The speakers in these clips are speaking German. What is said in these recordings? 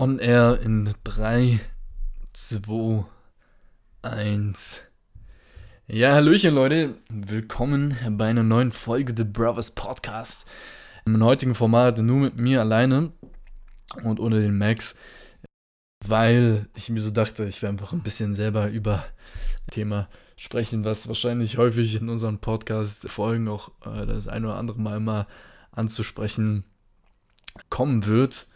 On Air in 3, 2, 1. Ja, Hallöchen Leute, willkommen bei einer neuen Folge The Brothers Podcast. Im heutigen Format nur mit mir alleine und ohne den Max, weil ich mir so dachte, ich werde einfach ein bisschen selber über Thema sprechen, was wahrscheinlich häufig in unseren Podcast-Folgen auch äh, das ein oder andere Mal mal anzusprechen kommen wird.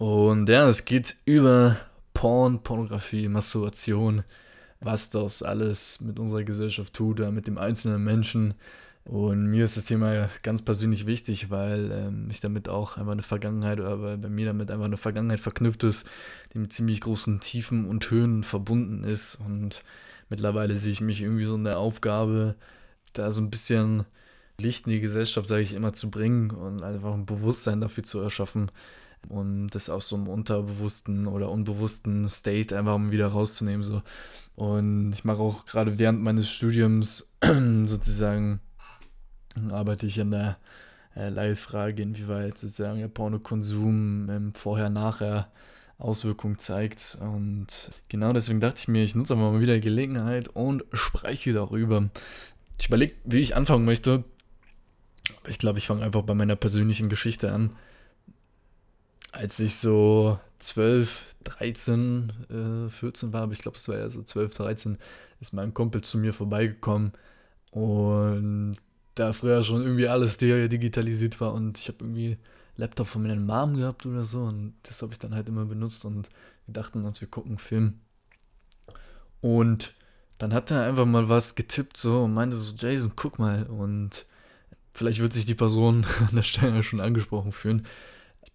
Und ja, es geht über Porn, Pornografie, Masturbation, was das alles mit unserer Gesellschaft tut, mit dem einzelnen Menschen. Und mir ist das Thema ganz persönlich wichtig, weil ähm, ich damit auch einfach eine Vergangenheit oder weil bei mir damit einfach eine Vergangenheit verknüpft ist, die mit ziemlich großen Tiefen und Höhen verbunden ist. Und mittlerweile sehe ich mich irgendwie so in der Aufgabe, da so ein bisschen Licht in die Gesellschaft, sage ich immer, zu bringen und einfach ein Bewusstsein dafür zu erschaffen, und das aus so einem unterbewussten oder unbewussten State einfach um wieder rauszunehmen. So. Und ich mache auch gerade während meines Studiums sozusagen, arbeite ich an der äh, Leitfrage, inwieweit sozusagen der Pornokonsum ähm, vorher-nachher Auswirkungen zeigt. Und genau deswegen dachte ich mir, ich nutze einfach mal wieder Gelegenheit und spreche darüber. Ich überlege, wie ich anfangen möchte. Aber ich glaube, ich fange einfach bei meiner persönlichen Geschichte an als ich so 12, 13, äh, 14 war, aber ich glaube, es war ja so 12, 13, ist mein Kumpel zu mir vorbeigekommen und da früher schon irgendwie alles digitalisiert war und ich habe irgendwie Laptop von meiner Mom gehabt oder so und das habe ich dann halt immer benutzt und wir dachten uns, wir gucken einen Film. Und dann hat er einfach mal was getippt so und meinte so, Jason, guck mal und vielleicht wird sich die Person an der Stelle schon angesprochen fühlen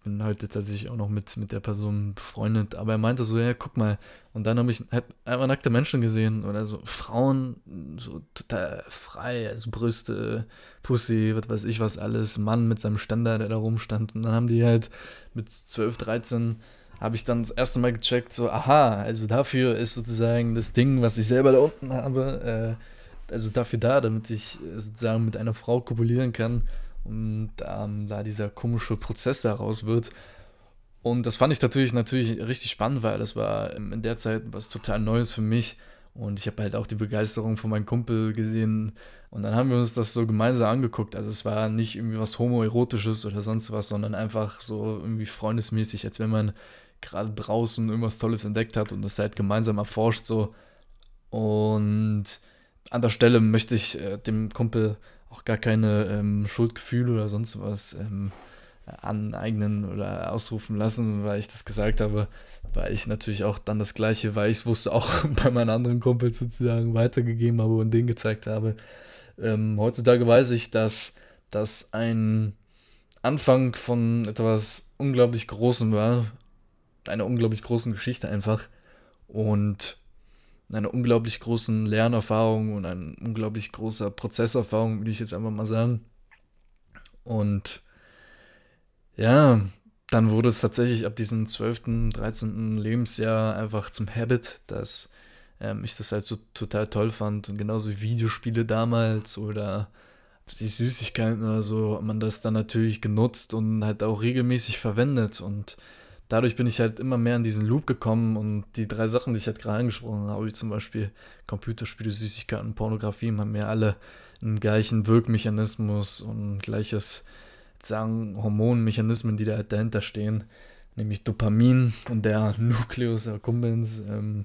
bin halt tatsächlich auch noch mit, mit der Person befreundet, aber er meinte so, ja, guck mal. Und dann habe ich halt einfach nackte Menschen gesehen oder so Frauen, so total frei, also Brüste, Pussy, was weiß ich was alles, Mann mit seinem Ständer, der da rumstand. Und dann haben die halt mit 12, 13 habe ich dann das erste Mal gecheckt, so, aha, also dafür ist sozusagen das Ding, was ich selber da unten habe, äh, also dafür da, damit ich sozusagen mit einer Frau kopulieren kann und ähm, da dieser komische Prozess daraus wird. Und das fand ich natürlich, natürlich richtig spannend, weil das war in der Zeit was total Neues für mich. Und ich habe halt auch die Begeisterung von meinem Kumpel gesehen. Und dann haben wir uns das so gemeinsam angeguckt. Also es war nicht irgendwie was homoerotisches oder sonst was, sondern einfach so irgendwie freundesmäßig, als wenn man gerade draußen irgendwas Tolles entdeckt hat und das halt gemeinsam erforscht so. Und an der Stelle möchte ich äh, dem Kumpel auch gar keine ähm, Schuldgefühle oder sonst was ähm, aneignen oder ausrufen lassen, weil ich das gesagt habe, weil ich natürlich auch dann das Gleiche, weil ich es wusste, auch bei meinen anderen Kumpels sozusagen weitergegeben habe und denen gezeigt habe. Ähm, heutzutage weiß ich, dass das ein Anfang von etwas unglaublich Großem war, einer unglaublich großen Geschichte einfach und einer unglaublich großen Lernerfahrung und ein unglaublich großer Prozesserfahrung, würde ich jetzt einfach mal sagen. Und ja, dann wurde es tatsächlich ab diesem 12., 13. Lebensjahr einfach zum Habit, dass ähm, ich das halt so total toll fand. Und genauso wie Videospiele damals oder die Süßigkeiten oder so, man das dann natürlich genutzt und halt auch regelmäßig verwendet. Und dadurch bin ich halt immer mehr in diesen Loop gekommen und die drei Sachen, die ich halt gerade angesprochen habe, wie zum Beispiel Computerspiele, Süßigkeiten, Pornografie, haben mir alle einen gleichen Wirkmechanismus und gleiches, sagen, Hormonmechanismen, die da halt dahinter stehen, nämlich Dopamin und der Nucleus accumbens ähm,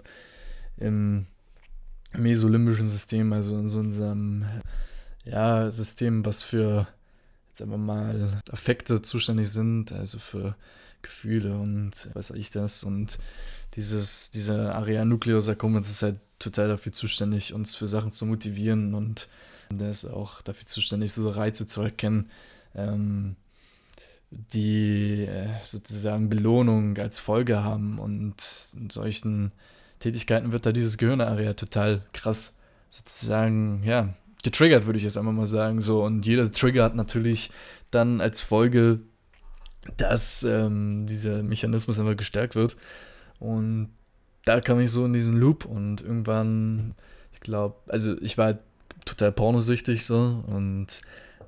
im mesolimbischen System, also in so unserem ja, System, was für jetzt einfach mal Affekte zuständig sind, also für Gefühle und was weiß ich das. Und dieses, dieser Area Nucleus Accumbens ist halt total dafür zuständig, uns für Sachen zu motivieren und der ist auch dafür zuständig, so Reize zu erkennen, ähm, die äh, sozusagen Belohnung als Folge haben. Und in solchen Tätigkeiten wird da dieses Gehirnarea total krass sozusagen, ja, getriggert, würde ich jetzt einfach mal sagen. So, und jeder Trigger hat natürlich dann als Folge dass ähm, dieser Mechanismus einfach gestärkt wird. Und da kam ich so in diesen Loop und irgendwann, ich glaube, also ich war total pornosüchtig so und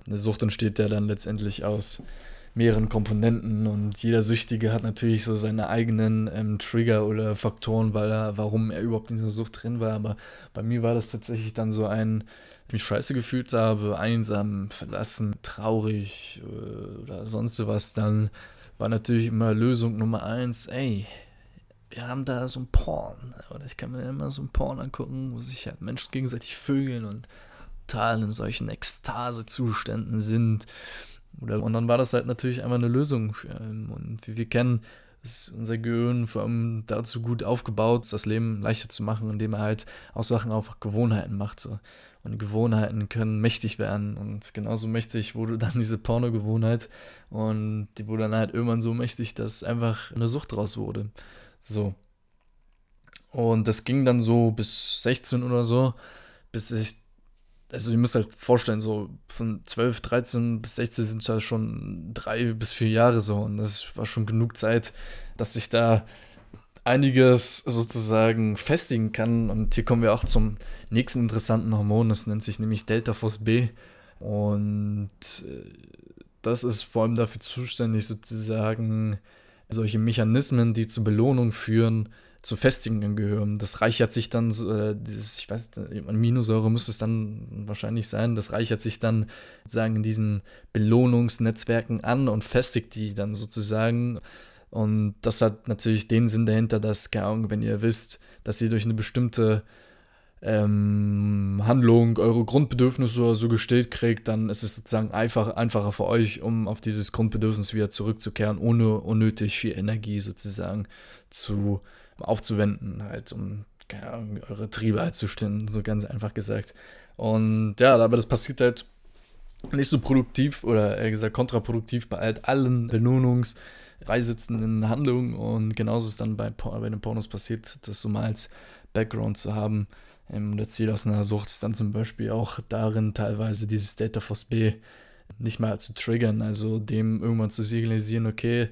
eine Sucht entsteht ja dann letztendlich aus mehreren Komponenten und jeder Süchtige hat natürlich so seine eigenen ähm, Trigger oder Faktoren, weil er, warum er überhaupt in dieser Sucht drin war. Aber bei mir war das tatsächlich dann so ein, ich mich scheiße gefühlt habe, einsam, verlassen, traurig äh, oder sonst was, dann war natürlich immer Lösung Nummer eins, ey, wir haben da so ein Porn. Oder ich kann mir immer so ein Porn angucken, wo sich halt Menschen gegenseitig vögeln und total in solchen Ekstasezuständen sind. Oder, und dann war das halt natürlich einmal eine Lösung. Und wie wir kennen, ist unser Gehirn vor allem dazu gut aufgebaut, das Leben leichter zu machen, indem er halt aus Sachen einfach Gewohnheiten macht. So. Und Gewohnheiten können mächtig werden. Und genauso mächtig wurde dann diese Porno-Gewohnheit. Und die wurde dann halt irgendwann so mächtig, dass einfach eine Sucht draus wurde. So. Und das ging dann so bis 16 oder so, bis ich, also ihr müsst halt vorstellen, so von 12, 13 bis 16 sind ja schon drei bis vier Jahre so. Und das war schon genug Zeit, dass ich da einiges sozusagen festigen kann. Und hier kommen wir auch zum nächsten interessanten Hormon, das nennt sich nämlich Delta-Phos B. Und äh, das ist vor allem dafür zuständig, sozusagen solche Mechanismen, die zur Belohnung führen, zu festigen im Gehirn. Das reichert sich dann, äh, dieses, ich weiß, Aminosäure müsste es dann wahrscheinlich sein, das reichert sich dann sozusagen in diesen Belohnungsnetzwerken an und festigt die dann sozusagen. Und das hat natürlich den Sinn dahinter, dass, keine Ahnung, wenn ihr wisst, dass ihr durch eine bestimmte ähm, Handlung eure Grundbedürfnisse oder so gestellt kriegt, dann ist es sozusagen einfach, einfacher für euch, um auf dieses Grundbedürfnis wieder zurückzukehren, ohne unnötig viel Energie sozusagen zu aufzuwenden, halt, um Ahnung, eure Triebe halt zu stillen, so ganz einfach gesagt. Und ja, aber das passiert halt nicht so produktiv oder eher gesagt kontraproduktiv bei halt allen belohnungsreisitzenden Handlungen und genauso ist dann bei, bei den Pornos passiert, das so mal als Background zu haben, ähm, der Ziel aus einer Sucht ist dann zum Beispiel auch darin, teilweise dieses Data Force B nicht mal zu triggern, also dem irgendwann zu signalisieren, okay,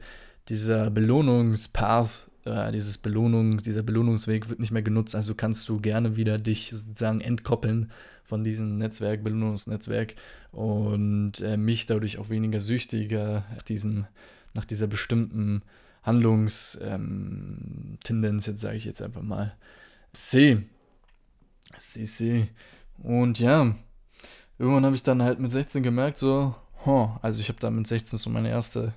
dieser Belohnungspath, äh, dieses Belohnung, dieser Belohnungsweg wird nicht mehr genutzt, also kannst du gerne wieder dich sozusagen entkoppeln von diesem Netzwerk, Belohnungsnetzwerk und äh, mich dadurch auch weniger süchtiger diesen, nach dieser bestimmten Handlungstendenz, ähm, jetzt sage ich jetzt einfach mal, sehe. CC. Und ja, irgendwann habe ich dann halt mit 16 gemerkt, so, huh, also ich habe da mit 16 so meine erste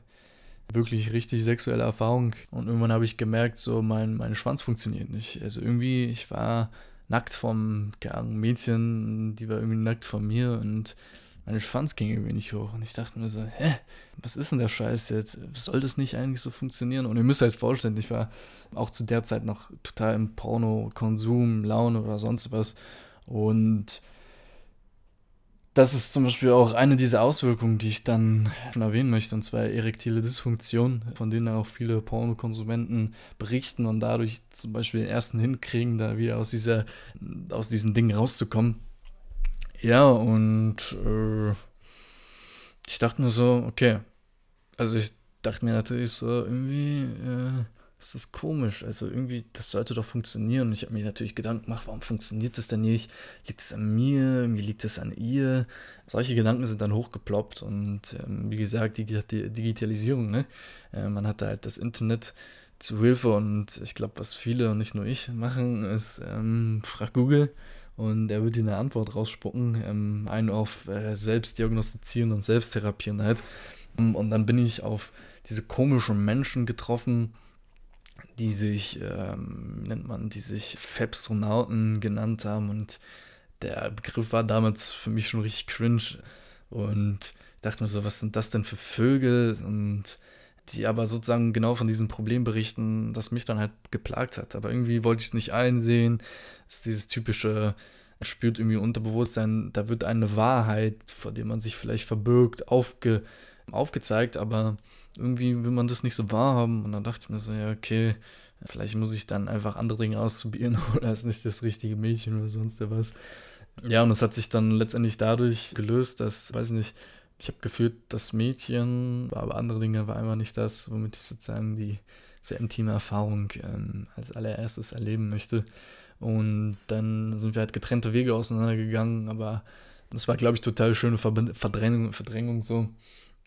wirklich richtig sexuelle Erfahrung. Und irgendwann habe ich gemerkt, so mein, mein Schwanz funktioniert nicht. Also irgendwie, ich war nackt vom Ahnung, Mädchen, die war irgendwie nackt von mir und mein Schwanz ging irgendwie nicht hoch. Und ich dachte mir so, hä, was ist denn der Scheiß jetzt? Soll das nicht eigentlich so funktionieren? Und ihr müsst halt vorstellen, ich war auch zu der Zeit noch total im Porno-Konsum, Laune oder sonst was. Und das ist zum Beispiel auch eine dieser Auswirkungen, die ich dann schon erwähnen möchte, und zwar erektile Dysfunktion, von denen auch viele Pornokonsumenten berichten und dadurch zum Beispiel den ersten hinkriegen, da wieder aus, dieser, aus diesen Dingen rauszukommen. Ja, und äh, ich dachte mir so, okay. Also ich dachte mir natürlich so, irgendwie äh, ist das komisch. Also irgendwie, das sollte doch funktionieren. Und ich habe mir natürlich Gedanken gemacht, warum funktioniert das denn nicht? Liegt es an mir? Irgendwie liegt es an ihr? Solche Gedanken sind dann hochgeploppt. Und ähm, wie gesagt, die, die Digitalisierung, ne? Äh, man hatte halt das Internet zu Hilfe und ich glaube, was viele und nicht nur ich machen, ist, ähm, frag Google und er wird dir eine Antwort rausspucken, ähm, einen auf äh, Selbstdiagnostizieren und Selbsttherapien halt. Und dann bin ich auf diese komischen Menschen getroffen, die sich, ähm, nennt man, die sich Febstronauten genannt haben und der Begriff war damals für mich schon richtig cringe und dachte mir so, was sind das denn für Vögel und die aber sozusagen genau von diesem Problem berichten, das mich dann halt geplagt hat. Aber irgendwie wollte ich es nicht einsehen. Es ist dieses typische, er spürt irgendwie Unterbewusstsein, da wird eine Wahrheit, vor der man sich vielleicht verbirgt, aufge, aufgezeigt, aber irgendwie will man das nicht so wahrhaben. Und dann dachte ich mir so, ja, okay, vielleicht muss ich dann einfach andere Dinge ausprobieren oder ist nicht das richtige Mädchen oder sonst was. Ja, und es hat sich dann letztendlich dadurch gelöst, dass, weiß nicht, ich habe gefühlt, das Mädchen, aber andere Dinge war einfach nicht das, womit ich sozusagen die sehr intime Erfahrung ähm, als allererstes erleben möchte. Und dann sind wir halt getrennte Wege auseinandergegangen, aber das war, glaube ich, total schöne Verdrängung, Verdrängung so.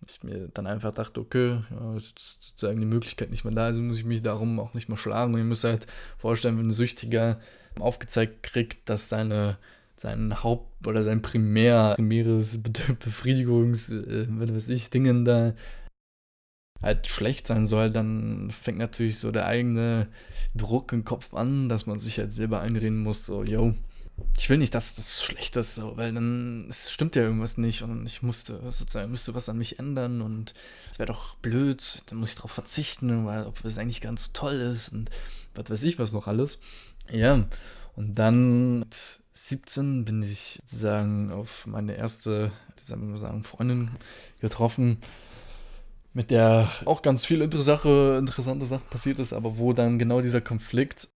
Ich mir dann einfach dachte, okay, ja, ist sozusagen die Möglichkeit nicht mehr da, also muss ich mich darum auch nicht mehr schlagen. Und ihr müsst halt vorstellen, wenn ein Süchtiger aufgezeigt kriegt, dass seine sein Haupt- oder sein primär, primäres Befriedigungs, äh, was weiß ich, Dingen da halt schlecht sein soll, dann fängt natürlich so der eigene Druck im Kopf an, dass man sich halt selber einreden muss, so, yo, ich will nicht, dass das schlecht ist, so, weil dann es stimmt ja irgendwas nicht und ich musste sozusagen müsste was an mich ändern und es wäre doch blöd, dann muss ich darauf verzichten, weil ob es eigentlich ganz so toll ist und was weiß ich was noch alles. Ja, und dann mit 17 bin ich sozusagen auf meine erste, sagen wir sagen, Freundin getroffen, mit der auch ganz viel interessante, interessante Sachen passiert ist, aber wo dann genau dieser Konflikt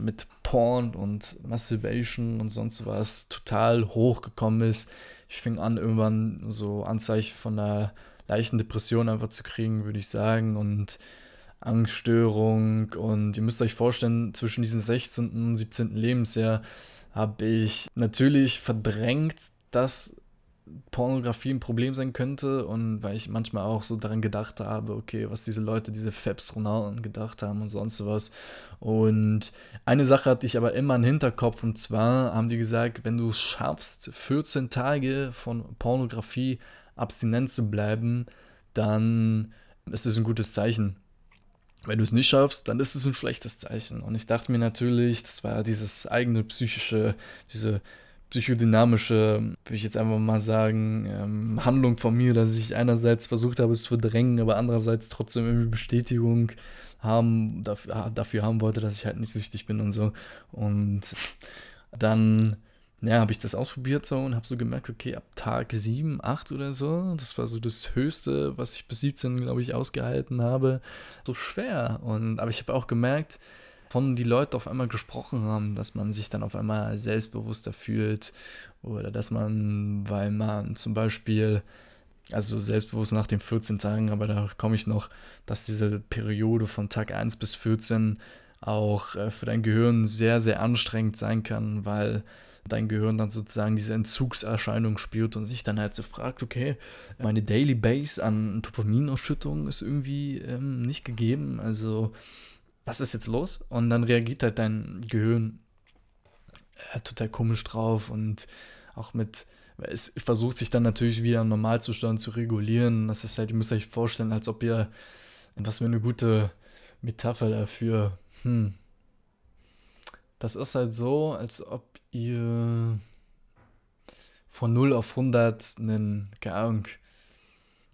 mit Porn und Masturbation und sonst was total hochgekommen ist. Ich fing an, irgendwann so Anzeichen von einer leichten Depression einfach zu kriegen, würde ich sagen. Und Angststörung. Und ihr müsst euch vorstellen, zwischen diesem 16. und 17. Lebensjahr habe ich natürlich verdrängt, dass Pornografie ein Problem sein könnte und weil ich manchmal auch so daran gedacht habe, okay, was diese Leute, diese Fabstronauten gedacht haben und sonst was. Und eine Sache hatte ich aber immer im Hinterkopf und zwar haben die gesagt, wenn du es schaffst, 14 Tage von Pornografie abstinent zu bleiben, dann ist es ein gutes Zeichen. Wenn du es nicht schaffst, dann ist es ein schlechtes Zeichen. Und ich dachte mir natürlich, das war dieses eigene psychische, diese psychodynamische, würde ich jetzt einfach mal sagen, ähm, Handlung von mir, dass ich einerseits versucht habe, es zu verdrängen, aber andererseits trotzdem irgendwie Bestätigung haben, dafür, dafür haben wollte, dass ich halt nicht süchtig bin und so. Und dann ja, habe ich das ausprobiert so und habe so gemerkt, okay, ab Tag 7, 8 oder so, das war so das Höchste, was ich bis 17, glaube ich, ausgehalten habe, so schwer. Und, aber ich habe auch gemerkt, von die Leute auf einmal gesprochen haben, dass man sich dann auf einmal selbstbewusster fühlt oder dass man, weil man zum Beispiel, also selbstbewusst nach den 14 Tagen, aber da komme ich noch, dass diese Periode von Tag 1 bis 14 auch äh, für dein Gehirn sehr, sehr anstrengend sein kann, weil dein Gehirn dann sozusagen diese Entzugserscheinung spürt und sich dann halt so fragt, okay, meine Daily Base an Dopaminausschüttung ist irgendwie ähm, nicht gegeben, also was ist jetzt los? Und dann reagiert halt dein Gehirn äh, total komisch drauf und auch mit, es versucht sich dann natürlich wieder im Normalzustand zu regulieren. Das ist halt, ihr müsst euch vorstellen, als ob ihr, was für eine gute Metapher dafür, hm, das ist halt so, als ob ihr von 0 auf 100 einen, keine Ahnung,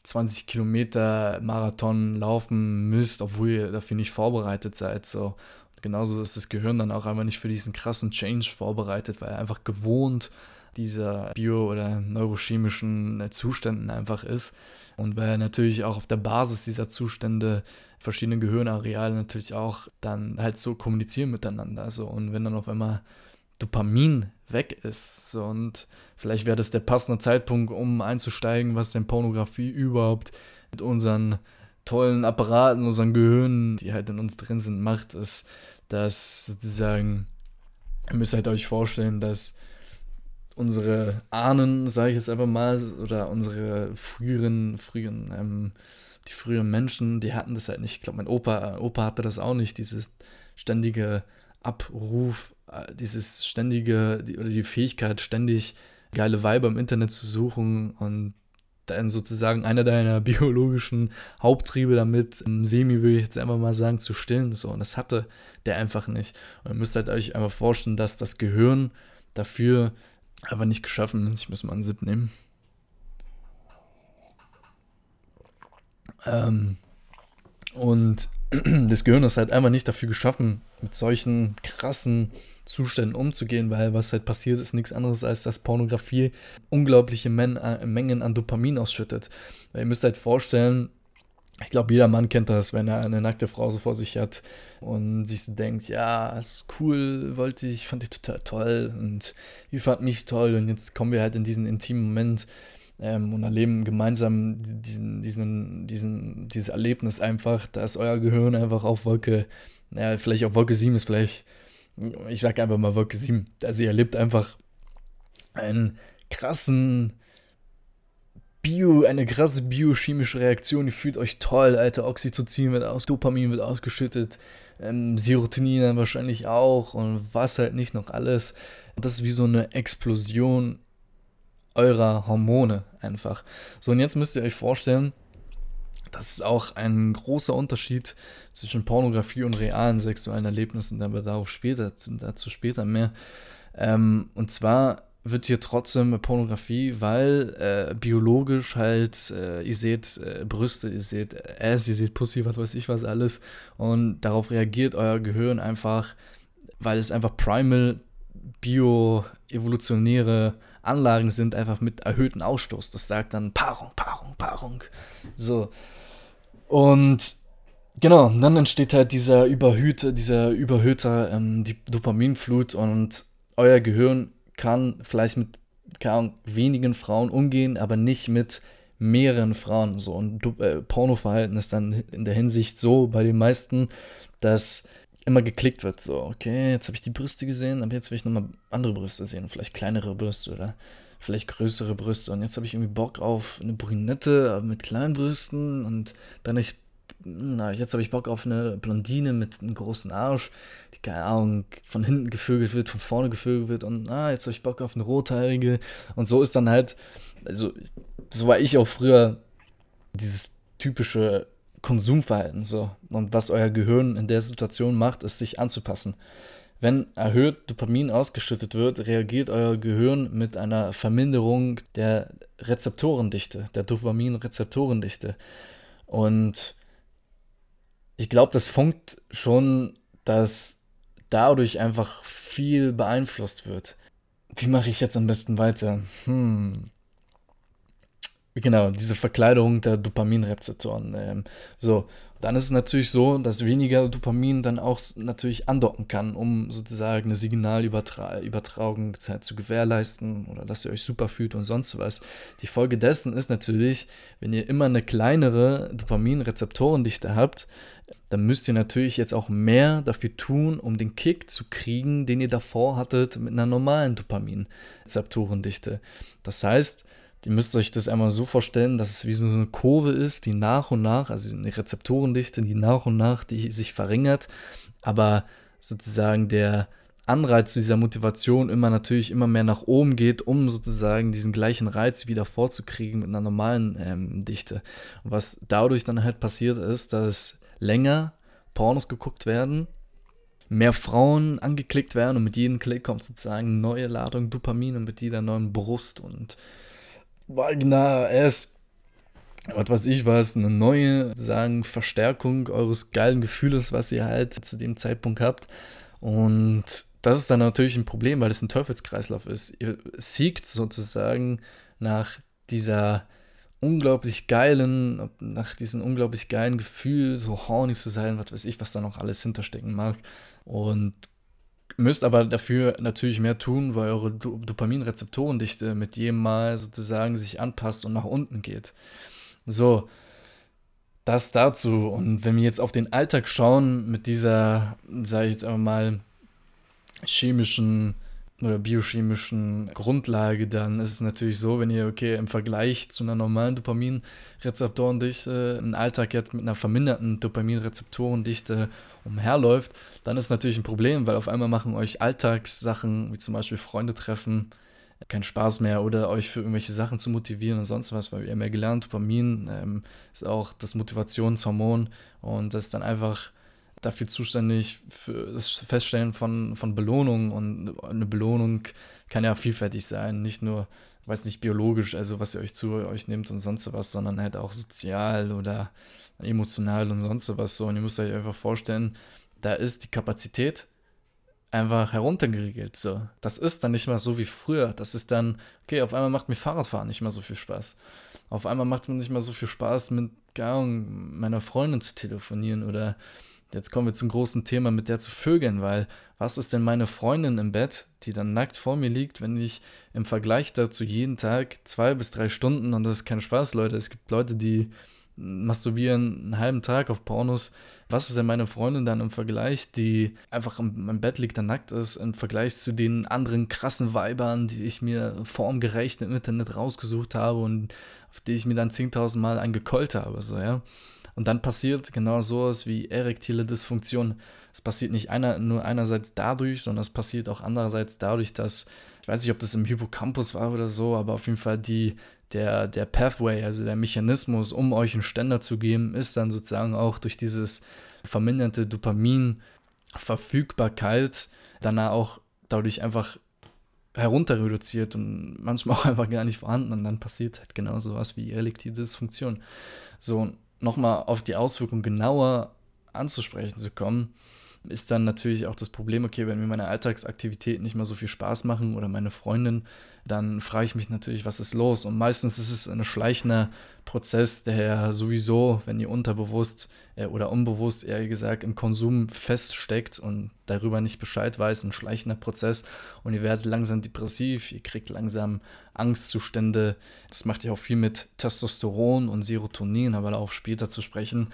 20 Kilometer Marathon laufen müsst, obwohl ihr dafür nicht vorbereitet seid. So. Und genauso ist das Gehirn dann auch einfach nicht für diesen krassen Change vorbereitet, weil er einfach gewohnt dieser bio- oder neurochemischen Zuständen einfach ist. Und weil er natürlich auch auf der Basis dieser Zustände verschiedene Gehirnareale natürlich auch dann halt so kommunizieren miteinander. So. Und wenn dann auf einmal Dopamin weg ist. Und vielleicht wäre das der passende Zeitpunkt, um einzusteigen, was denn Pornografie überhaupt mit unseren tollen Apparaten, unseren Gehirnen, die halt in uns drin sind, macht, ist, dass sozusagen, ihr müsst halt euch vorstellen, dass unsere Ahnen, sage ich jetzt einfach mal, oder unsere früheren, früheren, ähm, die früheren Menschen, die hatten das halt nicht. Ich glaube, mein Opa, Opa hatte das auch nicht, dieses ständige Abruf, dieses ständige, die, oder die Fähigkeit, ständig geile Weiber im Internet zu suchen und dann sozusagen einer deiner biologischen Haupttriebe damit, Semi würde ich jetzt einfach mal sagen, zu stillen. So, und das hatte der einfach nicht. Und ihr müsst halt euch einfach vorstellen, dass das Gehirn dafür aber nicht geschaffen ist. Ich muss mal einen Sip nehmen. Ähm, und das Gehirn ist halt einfach nicht dafür geschaffen, mit solchen krassen Zuständen umzugehen, weil was halt passiert, ist nichts anderes als, dass Pornografie unglaubliche Men äh, Mengen an Dopamin ausschüttet. Weil ihr müsst halt vorstellen, ich glaube, jeder Mann kennt das, wenn er eine nackte Frau so vor sich hat und sich so denkt, ja, ist cool, wollte ich, fand ich total toll und die fand mich toll und jetzt kommen wir halt in diesen intimen Moment, ähm, und erleben gemeinsam diesen, diesen, diesen, dieses Erlebnis einfach, dass euer Gehirn einfach auf Wolke, ja, vielleicht auf Wolke 7 ist vielleicht, ich sag einfach mal Wolke 7. Also ihr erlebt einfach einen krassen Bio, eine krasse biochemische Reaktion. Ihr fühlt euch toll, Alter. Oxytocin wird aus, Dopamin wird ausgeschüttet, ähm, Serotonin dann wahrscheinlich auch und was halt nicht noch alles. Das ist wie so eine Explosion eurer Hormone einfach. So, und jetzt müsst ihr euch vorstellen, das ist auch ein großer Unterschied zwischen Pornografie und realen sexuellen Erlebnissen, aber darauf später, dazu später mehr. Ähm, und zwar wird hier trotzdem Pornografie, weil äh, biologisch halt, äh, ihr seht äh, Brüste, ihr seht Ass, ihr seht Pussy, was weiß ich was alles. Und darauf reagiert euer Gehirn einfach, weil es einfach primal bio-evolutionäre Anlagen sind, einfach mit erhöhtem Ausstoß. Das sagt dann Paarung, Paarung, Paarung. So. Und genau, dann entsteht halt dieser überhöhte, dieser überhöhte ähm, die Dopaminflut und euer Gehirn kann vielleicht mit kann wenigen Frauen umgehen, aber nicht mit mehreren Frauen. So und äh, Pornoverhalten ist dann in der Hinsicht so bei den meisten, dass immer geklickt wird. So, okay, jetzt habe ich die Brüste gesehen, aber jetzt will ich nochmal andere Brüste sehen. Vielleicht kleinere Brüste oder vielleicht größere Brüste. Und jetzt habe ich irgendwie Bock auf eine Brünette mit kleinen Brüsten und dann ich, na, jetzt habe ich Bock auf eine Blondine mit einem großen Arsch, die, keine Ahnung, von hinten gevögelt wird, von vorne gevögelt wird und ah, jetzt habe ich Bock auf eine rothaarige. Und so ist dann halt, also, so war ich auch früher dieses typische Konsumverhalten so. Und was euer Gehirn in der Situation macht, ist sich anzupassen. Wenn erhöht Dopamin ausgeschüttet wird, reagiert euer Gehirn mit einer Verminderung der Rezeptorendichte, der Dopamin-Rezeptorendichte. Und ich glaube, das funkt schon, dass dadurch einfach viel beeinflusst wird. Wie mache ich jetzt am besten weiter? Hm. Genau, diese Verkleidung der Dopaminrezeptoren. Ähm, so, dann ist es natürlich so, dass weniger Dopamin dann auch natürlich andocken kann, um sozusagen eine Signalübertragung zu gewährleisten oder dass ihr euch super fühlt und sonst was. Die Folge dessen ist natürlich, wenn ihr immer eine kleinere Dopaminrezeptorendichte habt, dann müsst ihr natürlich jetzt auch mehr dafür tun, um den Kick zu kriegen, den ihr davor hattet mit einer normalen Dopaminrezeptorendichte. Das heißt, Ihr müsst euch das einmal so vorstellen, dass es wie so eine Kurve ist, die nach und nach, also eine Rezeptorendichte, die nach und nach die sich verringert, aber sozusagen der Anreiz dieser Motivation immer natürlich immer mehr nach oben geht, um sozusagen diesen gleichen Reiz wieder vorzukriegen mit einer normalen ähm, Dichte. Und was dadurch dann halt passiert ist, dass länger Pornos geguckt werden, mehr Frauen angeklickt werden und mit jedem Klick kommt sozusagen neue Ladung Dopamin und mit jeder neuen Brust und Wagner, er ist, was weiß ich was, eine neue, sagen, Verstärkung eures geilen Gefühles, was ihr halt zu dem Zeitpunkt habt. Und das ist dann natürlich ein Problem, weil es ein Teufelskreislauf ist. Ihr siegt sozusagen nach dieser unglaublich geilen, nach diesem unglaublich geilen Gefühl, so horny zu sein, was weiß ich, was da noch alles hinterstecken mag. Und Müsst aber dafür natürlich mehr tun, weil eure Dopaminrezeptorendichte mit jedem Mal sozusagen sich anpasst und nach unten geht. So, das dazu. Und wenn wir jetzt auf den Alltag schauen, mit dieser, sage ich jetzt einfach mal, chemischen oder biochemischen Grundlage, dann ist es natürlich so, wenn ihr, okay, im Vergleich zu einer normalen Dopaminrezeptorendichte einen Alltag jetzt mit einer verminderten Dopaminrezeptorendichte umherläuft, dann ist natürlich ein Problem, weil auf einmal machen euch Alltagssachen, wie zum Beispiel Freunde treffen, keinen Spaß mehr oder euch für irgendwelche Sachen zu motivieren und sonst was, weil ihr mehr gelernt, Dopamin ähm, ist auch das Motivationshormon und das ist dann einfach dafür zuständig für das Feststellen von, von Belohnung und eine Belohnung kann ja vielfältig sein, nicht nur, weiß nicht, biologisch, also was ihr euch zu euch nehmt und sonst was, sondern halt auch sozial oder emotional und sonst was so und ihr müsst euch einfach vorstellen, da ist die Kapazität einfach heruntergeregelt. So. Das ist dann nicht mehr so wie früher. Das ist dann, okay, auf einmal macht mir Fahrradfahren nicht mehr so viel Spaß. Auf einmal macht mir nicht mehr so viel Spaß, mit meiner Freundin zu telefonieren oder Jetzt kommen wir zum großen Thema, mit der zu vögeln, weil was ist denn meine Freundin im Bett, die dann nackt vor mir liegt, wenn ich im Vergleich dazu jeden Tag zwei bis drei Stunden, und das ist kein Spaß, Leute, es gibt Leute, die masturbieren einen halben Tag auf Pornos. Was ist denn meine Freundin dann im Vergleich, die einfach im, Bett liegt, dann nackt ist, im Vergleich zu den anderen krassen Weibern, die ich mir formgerecht im Internet rausgesucht habe und auf die ich mir dann 10.000 Mal angekollt habe, so, ja. Und dann passiert genau sowas wie erektile Dysfunktion. Es passiert nicht einer, nur einerseits dadurch, sondern es passiert auch andererseits dadurch, dass, ich weiß nicht, ob das im Hippocampus war oder so, aber auf jeden Fall die, der, der Pathway, also der Mechanismus, um euch einen Ständer zu geben, ist dann sozusagen auch durch dieses verminderte Dopamin-Verfügbarkeit dann auch dadurch einfach herunter reduziert und manchmal auch einfach gar nicht vorhanden und dann passiert halt genau sowas wie erektile Dysfunktion. So, nochmal auf die Auswirkungen genauer anzusprechen zu kommen, ist dann natürlich auch das Problem, okay, wenn mir meine Alltagsaktivitäten nicht mehr so viel Spaß machen oder meine Freundin, dann frage ich mich natürlich, was ist los? Und meistens ist es ein schleichender Prozess, der ja sowieso, wenn ihr unterbewusst äh, oder unbewusst eher gesagt im Konsum feststeckt und darüber nicht Bescheid weiß, ein schleichender Prozess und ihr werdet langsam depressiv, ihr kriegt langsam Angstzustände. Das macht ja auch viel mit Testosteron und Serotonin, aber darauf später zu sprechen.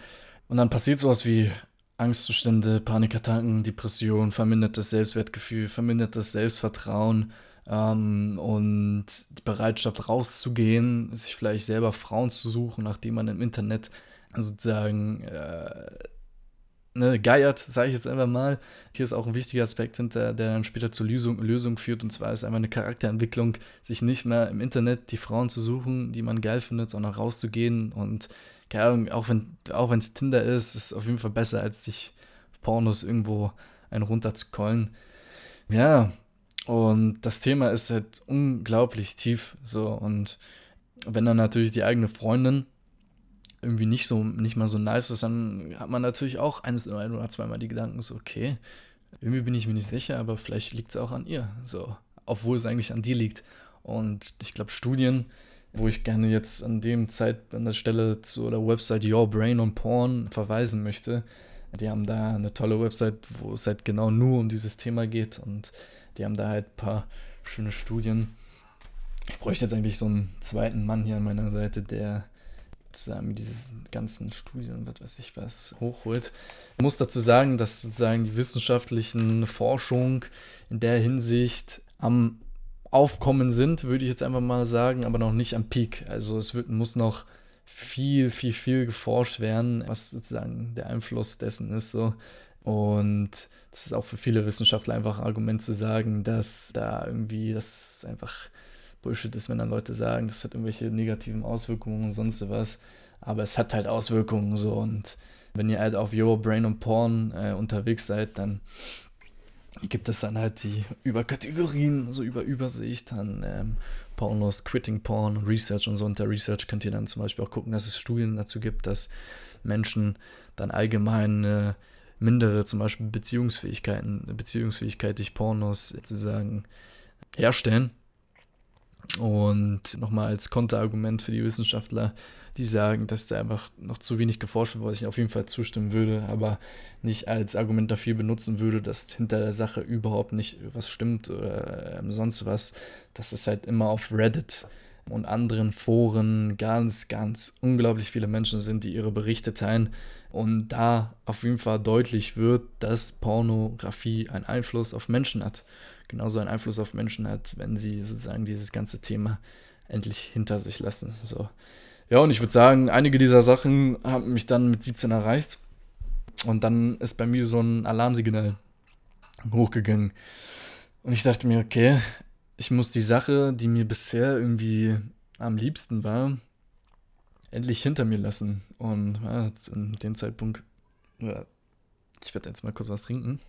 Und dann passiert sowas wie Angstzustände, Panikattacken, Depression, vermindertes Selbstwertgefühl, vermindertes Selbstvertrauen ähm, und die Bereitschaft rauszugehen, sich vielleicht selber Frauen zu suchen, nachdem man im Internet sozusagen äh, ne, geiert, sage ich jetzt einfach mal. Hier ist auch ein wichtiger Aspekt hinter, der dann später zur Lösung, Lösung führt, und zwar ist einfach eine Charakterentwicklung, sich nicht mehr im Internet die Frauen zu suchen, die man geil findet, sondern rauszugehen und keine Ahnung, auch wenn auch es Tinder ist, ist es auf jeden Fall besser, als sich Pornos irgendwo einen runterzukollen. Ja, und das Thema ist halt unglaublich tief so und wenn dann natürlich die eigene Freundin irgendwie nicht so nicht mal so nice ist, dann hat man natürlich auch eines ein oder zweimal die Gedanken so okay, irgendwie bin ich mir nicht sicher, aber vielleicht liegt es auch an ihr, so, obwohl es eigentlich an dir liegt. Und ich glaube Studien wo ich gerne jetzt an dem Zeit an der Stelle zu der Website Your Brain on Porn verweisen möchte. Die haben da eine tolle Website, wo es halt genau nur um dieses Thema geht und die haben da halt ein paar schöne Studien. Ich bräuchte jetzt eigentlich so einen zweiten Mann hier an meiner Seite, der sozusagen diese ganzen Studien was weiß ich was hochholt. Ich muss dazu sagen, dass sozusagen die wissenschaftlichen Forschung in der Hinsicht am Aufkommen sind, würde ich jetzt einfach mal sagen, aber noch nicht am Peak. Also es wird, muss noch viel, viel, viel geforscht werden, was sozusagen der Einfluss dessen ist. So. Und das ist auch für viele Wissenschaftler einfach ein Argument zu sagen, dass da irgendwie, das einfach Bullshit ist, wenn dann Leute sagen, das hat irgendwelche negativen Auswirkungen und sonst was. Aber es hat halt Auswirkungen so. Und wenn ihr halt auf Your Brain und Porn äh, unterwegs seid, dann gibt es dann halt die Überkategorien, also über Übersicht, dann ähm, Pornos, Quitting Porn, Research und so. Und der Research könnt ihr dann zum Beispiel auch gucken, dass es Studien dazu gibt, dass Menschen dann allgemein äh, mindere, zum Beispiel Beziehungsfähigkeiten, Beziehungsfähigkeit durch Pornos sozusagen herstellen. Und nochmal als Konterargument für die Wissenschaftler, die sagen, dass da einfach noch zu wenig geforscht wird, was ich auf jeden Fall zustimmen würde, aber nicht als Argument dafür benutzen würde, dass hinter der Sache überhaupt nicht was stimmt oder äh, sonst was. Das ist halt immer auf Reddit und anderen Foren ganz, ganz unglaublich viele Menschen sind, die ihre Berichte teilen und da auf jeden Fall deutlich wird, dass Pornografie einen Einfluss auf Menschen hat. Genauso einen Einfluss auf Menschen hat, wenn sie sozusagen dieses ganze Thema endlich hinter sich lassen. So. Ja, und ich würde sagen, einige dieser Sachen haben mich dann mit 17 erreicht. Und dann ist bei mir so ein Alarmsignal hochgegangen. Und ich dachte mir, okay, ich muss die Sache, die mir bisher irgendwie am liebsten war, endlich hinter mir lassen. Und ja, in dem Zeitpunkt, ja, ich werde jetzt mal kurz was trinken.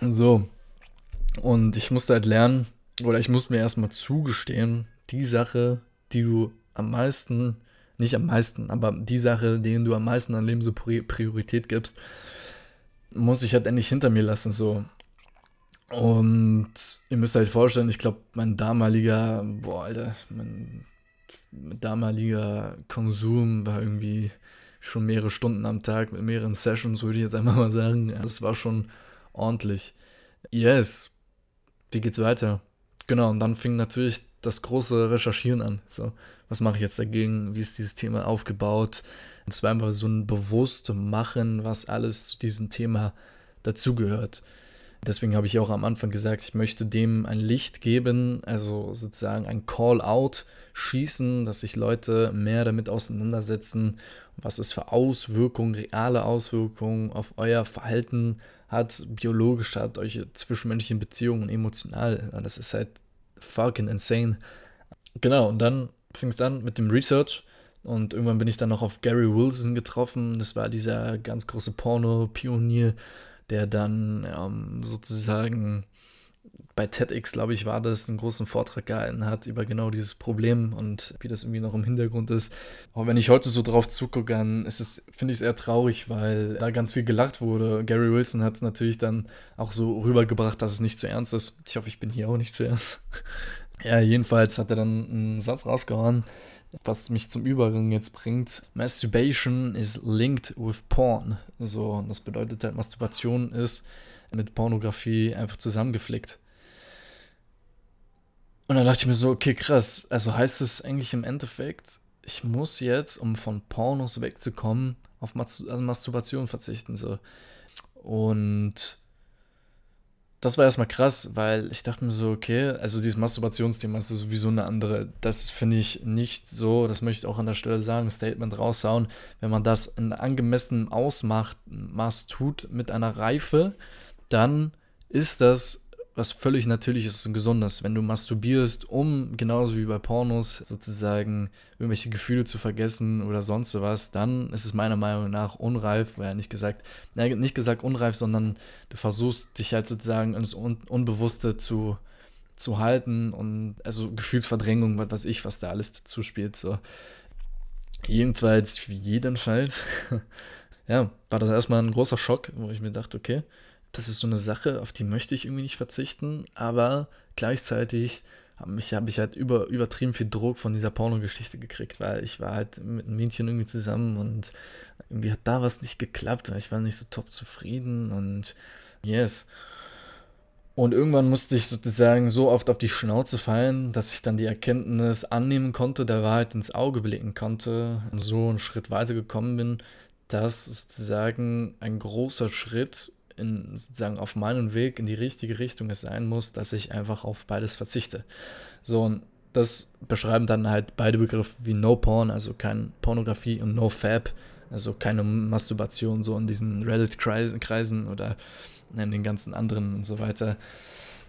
So. Und ich musste halt lernen, oder ich muss mir erstmal zugestehen, die Sache, die du am meisten, nicht am meisten, aber die Sache, denen du am meisten an Leben so Priorität gibst, muss ich halt endlich hinter mir lassen, so. Und ihr müsst halt vorstellen, ich glaube, mein damaliger, boah, Alter, mein damaliger Konsum war irgendwie schon mehrere Stunden am Tag mit mehreren Sessions, würde ich jetzt einfach mal sagen. Das war schon ordentlich. Yes. Wie geht's weiter? Genau, und dann fing natürlich das große Recherchieren an. So, was mache ich jetzt dagegen? Wie ist dieses Thema aufgebaut? Und es war einfach so ein bewusst Machen, was alles zu diesem Thema dazugehört. Deswegen habe ich auch am Anfang gesagt, ich möchte dem ein Licht geben, also sozusagen ein Call-out schießen, dass sich Leute mehr damit auseinandersetzen, was es für Auswirkungen, reale Auswirkungen auf euer Verhalten hat, biologisch hat, eure zwischenmenschlichen Beziehungen emotional. Das ist halt fucking insane. Genau, und dann fing es an mit dem Research. Und irgendwann bin ich dann noch auf Gary Wilson getroffen. Das war dieser ganz große Porno-Pionier, der dann ähm, sozusagen bei TEDx, glaube ich, war das, einen großen Vortrag gehalten hat über genau dieses Problem und wie das irgendwie noch im Hintergrund ist. Aber wenn ich heute so drauf zugucke, dann ist es, finde ich es eher traurig, weil da ganz viel gelacht wurde. Gary Wilson hat es natürlich dann auch so rübergebracht, dass es nicht zu ernst ist. Ich hoffe, ich bin hier auch nicht zu ernst. ja, jedenfalls hat er dann einen Satz rausgehauen, was mich zum Übergang jetzt bringt. Masturbation is linked with porn. So, das bedeutet halt, Masturbation ist mit Pornografie einfach zusammengeflickt. Und dann dachte ich mir so, okay, krass. Also heißt es eigentlich im Endeffekt, ich muss jetzt, um von Pornos wegzukommen, auf also Masturbation verzichten. So. Und das war erstmal krass, weil ich dachte mir so, okay, also dieses Masturbationsthema ist sowieso eine andere. Das finde ich nicht so, das möchte ich auch an der Stelle sagen, Statement raushauen. Wenn man das in angemessenem Ausmaß tut, mit einer Reife, dann ist das was völlig Natürliches und Gesundes. Wenn du masturbierst, um genauso wie bei Pornos sozusagen irgendwelche Gefühle zu vergessen oder sonst was, dann ist es meiner Meinung nach unreif, weil ja nicht gesagt, nicht gesagt unreif, sondern du versuchst dich halt sozusagen ins Un Unbewusste zu, zu halten und also Gefühlsverdrängung, was weiß ich, was da alles dazu spielt. So. Jedenfalls, jedenfalls, ja, war das erstmal ein großer Schock, wo ich mir dachte, okay, das ist so eine Sache, auf die möchte ich irgendwie nicht verzichten, aber gleichzeitig habe ich, hab ich halt über, übertrieben viel Druck von dieser Pornogeschichte gekriegt, weil ich war halt mit einem Mädchen irgendwie zusammen und irgendwie hat da was nicht geklappt und ich war nicht so top zufrieden und yes. Und irgendwann musste ich sozusagen so oft auf die Schnauze fallen, dass ich dann die Erkenntnis annehmen konnte, der Wahrheit ins Auge blicken konnte und so einen Schritt weiter gekommen bin, dass sozusagen ein großer Schritt in, sozusagen auf meinem Weg in die richtige Richtung es sein muss, dass ich einfach auf beides verzichte. So, und das beschreiben dann halt beide Begriffe wie No Porn, also kein Pornografie und No Fab, also keine Masturbation, so in diesen Reddit-Kreisen oder in den ganzen anderen und so weiter.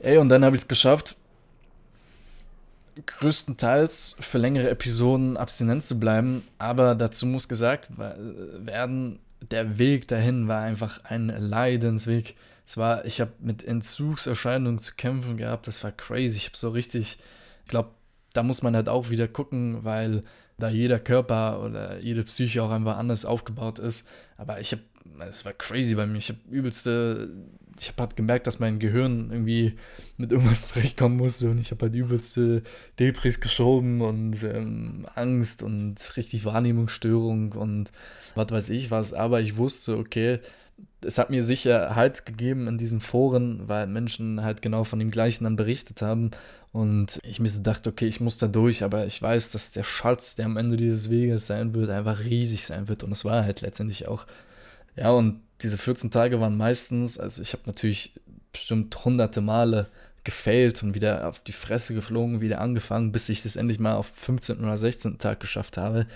Ey, und dann habe ich es geschafft, größtenteils für längere Episoden abstinent zu bleiben, aber dazu muss gesagt werden, der Weg dahin war einfach ein Leidensweg. Es war, ich habe mit Entzugserscheinungen zu kämpfen gehabt, das war crazy. Ich habe so richtig, ich glaube, da muss man halt auch wieder gucken, weil da jeder Körper oder jede Psyche auch einfach anders aufgebaut ist. Aber ich habe, es war crazy bei mir. Ich habe übelste ich habe halt gemerkt, dass mein Gehirn irgendwie mit irgendwas zurechtkommen musste und ich habe halt übelste Depris geschoben und ähm, Angst und richtig Wahrnehmungsstörung und was weiß ich was. Aber ich wusste, okay, es hat mir Sicherheit gegeben in diesen Foren, weil Menschen halt genau von dem Gleichen dann berichtet haben. Und ich mir so dachte, okay, ich muss da durch, aber ich weiß, dass der Schatz, der am Ende dieses Weges sein wird, einfach riesig sein wird. Und es war halt letztendlich auch. Ja, und diese 14 Tage waren meistens, also ich habe natürlich bestimmt hunderte Male gefailt und wieder auf die Fresse geflogen, wieder angefangen, bis ich das endlich mal auf 15. oder 16. Tag geschafft habe,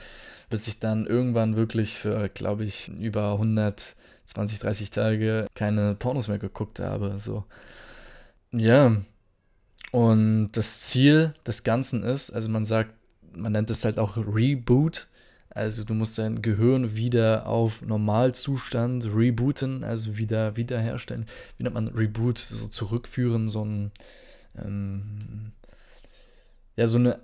bis ich dann irgendwann wirklich für, glaube ich, über 120, 30 Tage keine Pornos mehr geguckt habe. So. Ja. Und das Ziel des Ganzen ist, also man sagt, man nennt es halt auch Reboot. Also du musst dein Gehirn wieder auf Normalzustand rebooten, also wieder wiederherstellen. Wie nennt man Reboot? So zurückführen, so ein ähm, ja, so eine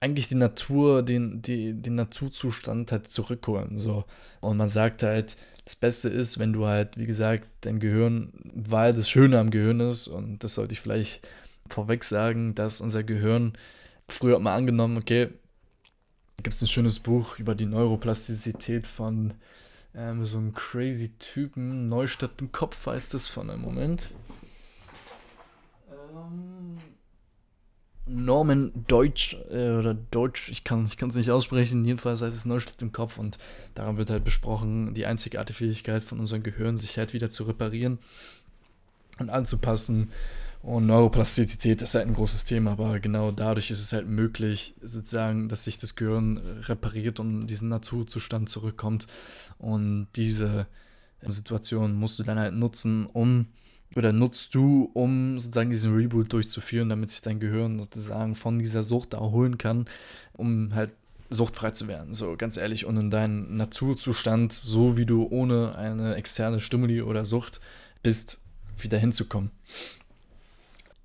eigentlich die Natur, den, die, den Naturzustand halt zurückholen. So. Und man sagt halt, das Beste ist, wenn du halt, wie gesagt, dein Gehirn, weil das Schöne am Gehirn ist, und das sollte ich vielleicht vorweg sagen, dass unser Gehirn früher mal angenommen, okay, gibt es ein schönes Buch über die Neuroplastizität von ähm, so einem crazy Typen. Neustadt im Kopf heißt es von einem Moment. Ähm, Norman Deutsch äh, oder Deutsch, ich kann es nicht aussprechen, jedenfalls heißt es Neustadt im Kopf und daran wird halt besprochen, die einzigartige Fähigkeit von unserem Gehirn, sich halt wieder zu reparieren und anzupassen. Und Neuroplastizität ist halt ein großes Thema, aber genau dadurch ist es halt möglich, sozusagen, dass sich das Gehirn repariert und in diesen Naturzustand zurückkommt. Und diese Situation musst du dann halt nutzen, um oder nutzt du, um sozusagen diesen Reboot durchzuführen, damit sich dein Gehirn sozusagen von dieser Sucht erholen kann, um halt suchtfrei zu werden. So ganz ehrlich, und in deinen Naturzustand, so wie du ohne eine externe Stimuli oder Sucht bist, wieder hinzukommen.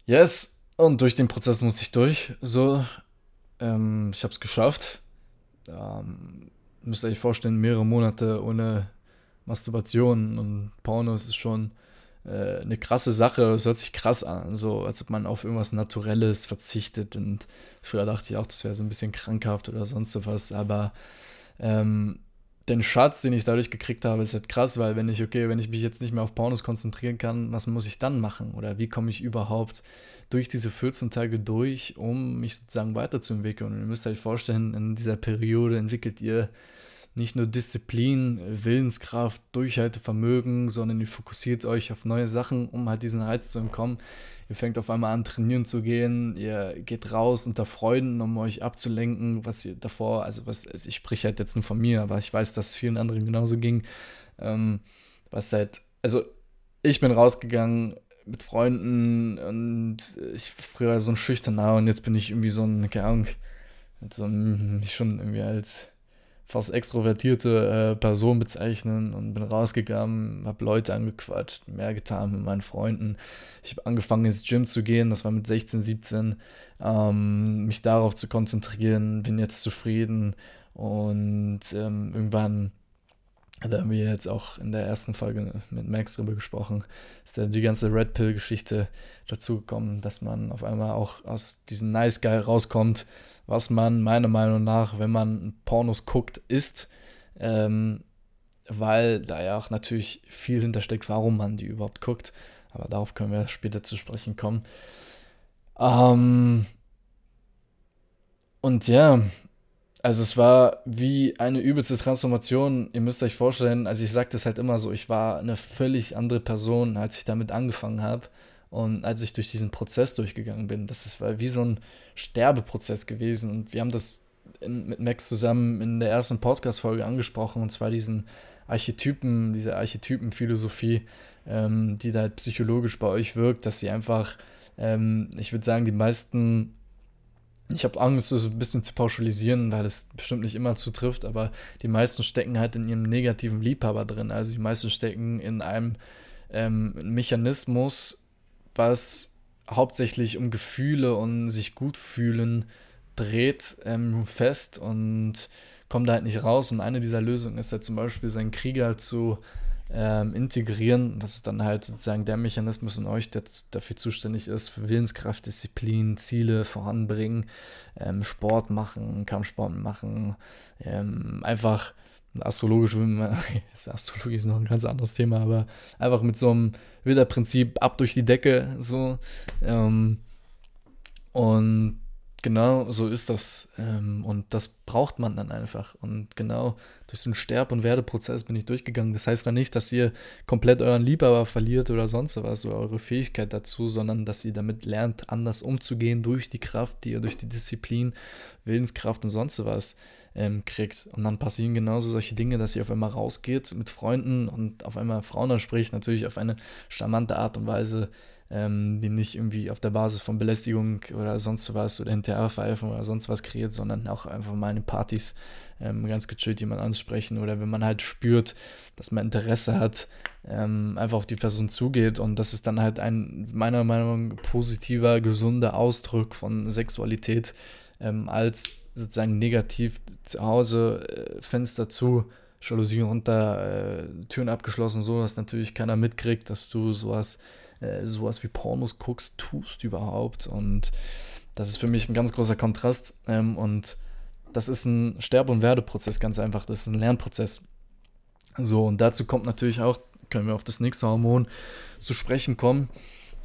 Yes, und durch den Prozess muss ich durch. So, ähm, ich habe es geschafft. Ähm, müsst ihr euch vorstellen, mehrere Monate ohne Masturbation und Pornos ist schon äh, eine krasse Sache. Es hört sich krass an, so als ob man auf irgendwas Naturelles verzichtet. Und früher dachte ich auch, das wäre so ein bisschen krankhaft oder sonst sowas. Aber ähm, den Schatz, den ich dadurch gekriegt habe, ist halt krass, weil wenn ich, okay, wenn ich mich jetzt nicht mehr auf Pornos konzentrieren kann, was muss ich dann machen? Oder wie komme ich überhaupt durch diese 14 Tage durch, um mich sozusagen weiterzuentwickeln? Und ihr müsst euch vorstellen, in dieser Periode entwickelt ihr nicht nur Disziplin, Willenskraft, Durchhaltevermögen, sondern ihr fokussiert euch auf neue Sachen, um halt diesen Reiz zu entkommen. Ihr fängt auf einmal an, trainieren zu gehen, ihr geht raus unter Freunden, um euch abzulenken, was ihr davor, also was, also ich spreche halt jetzt nur von mir, aber ich weiß, dass es vielen anderen genauso ging. Ähm, was halt, also ich bin rausgegangen mit Freunden und ich war früher so ein Schüchterner und jetzt bin ich irgendwie so ein, keine Ahnung, so ein, schon irgendwie als fast extrovertierte äh, Person bezeichnen und bin rausgegangen, habe Leute angequatscht, mehr getan mit meinen Freunden. Ich habe angefangen ins Gym zu gehen, das war mit 16, 17, ähm, mich darauf zu konzentrieren, bin jetzt zufrieden und ähm, irgendwann da haben wir jetzt auch in der ersten Folge mit Max drüber gesprochen, ist da die ganze Red Pill-Geschichte dazu gekommen, dass man auf einmal auch aus diesem Nice Guy rauskommt, was man meiner Meinung nach, wenn man Pornos guckt, ist, ähm, weil da ja auch natürlich viel hintersteckt, warum man die überhaupt guckt. Aber darauf können wir später zu sprechen kommen. Ähm, und ja, also es war wie eine übelste Transformation. Ihr müsst euch vorstellen, also ich sage das halt immer so, ich war eine völlig andere Person, als ich damit angefangen habe. Und als ich durch diesen Prozess durchgegangen bin, das ist wie so ein Sterbeprozess gewesen. Und wir haben das in, mit Max zusammen in der ersten Podcast-Folge angesprochen, und zwar diesen Archetypen, diese Archetypenphilosophie, ähm, die da psychologisch bei euch wirkt, dass sie einfach, ähm, ich würde sagen, die meisten ich habe Angst, so ein bisschen zu pauschalisieren, weil das bestimmt nicht immer zutrifft, aber die meisten stecken halt in ihrem negativen Liebhaber drin. Also die meisten stecken in einem ähm, Mechanismus, was hauptsächlich um Gefühle und sich gut fühlen dreht, ähm, fest und kommt da halt nicht raus. Und eine dieser Lösungen ist halt zum Beispiel, seinen Krieger zu ähm, integrieren. Das ist dann halt sozusagen der Mechanismus in euch, der dafür zuständig ist, für Willenskraft, Disziplin, Ziele voranbringen, ähm, Sport machen, Kampfsport machen, ähm, einfach astrologisch, Astrologie ist noch ein ganz anderes Thema, aber einfach mit so einem Wilderprinzip ab durch die Decke, so. Ähm, und Genau, so ist das. Ähm, und das braucht man dann einfach. Und genau durch so einen Sterb- und Werdeprozess bin ich durchgegangen. Das heißt dann nicht, dass ihr komplett euren Liebhaber verliert oder sonst was, oder eure Fähigkeit dazu, sondern dass ihr damit lernt, anders umzugehen durch die Kraft, die ihr durch die Disziplin, Willenskraft und sonst was ähm, kriegt. Und dann passieren genauso solche Dinge, dass ihr auf einmal rausgeht mit Freunden und auf einmal Frauen anspricht, natürlich auf eine charmante Art und Weise ähm, die nicht irgendwie auf der Basis von Belästigung oder sonst was oder Hinterherpfeifen oder sonst was kreiert, sondern auch einfach mal in Partys ähm, ganz gechillt jemand ansprechen oder wenn man halt spürt, dass man Interesse hat, ähm, einfach auf die Person zugeht und das ist dann halt ein meiner Meinung nach positiver, gesunder Ausdruck von Sexualität ähm, als sozusagen negativ zu Hause, äh, Fenster zu, Jalousien runter, äh, Türen abgeschlossen, so dass natürlich keiner mitkriegt, dass du sowas äh, sowas wie Pornos guckst, tust überhaupt. Und das ist für mich ein ganz großer Kontrast. Ähm, und das ist ein Sterbe- und Werdeprozess, ganz einfach. Das ist ein Lernprozess. So, und dazu kommt natürlich auch, können wir auf das nächste Hormon zu sprechen kommen,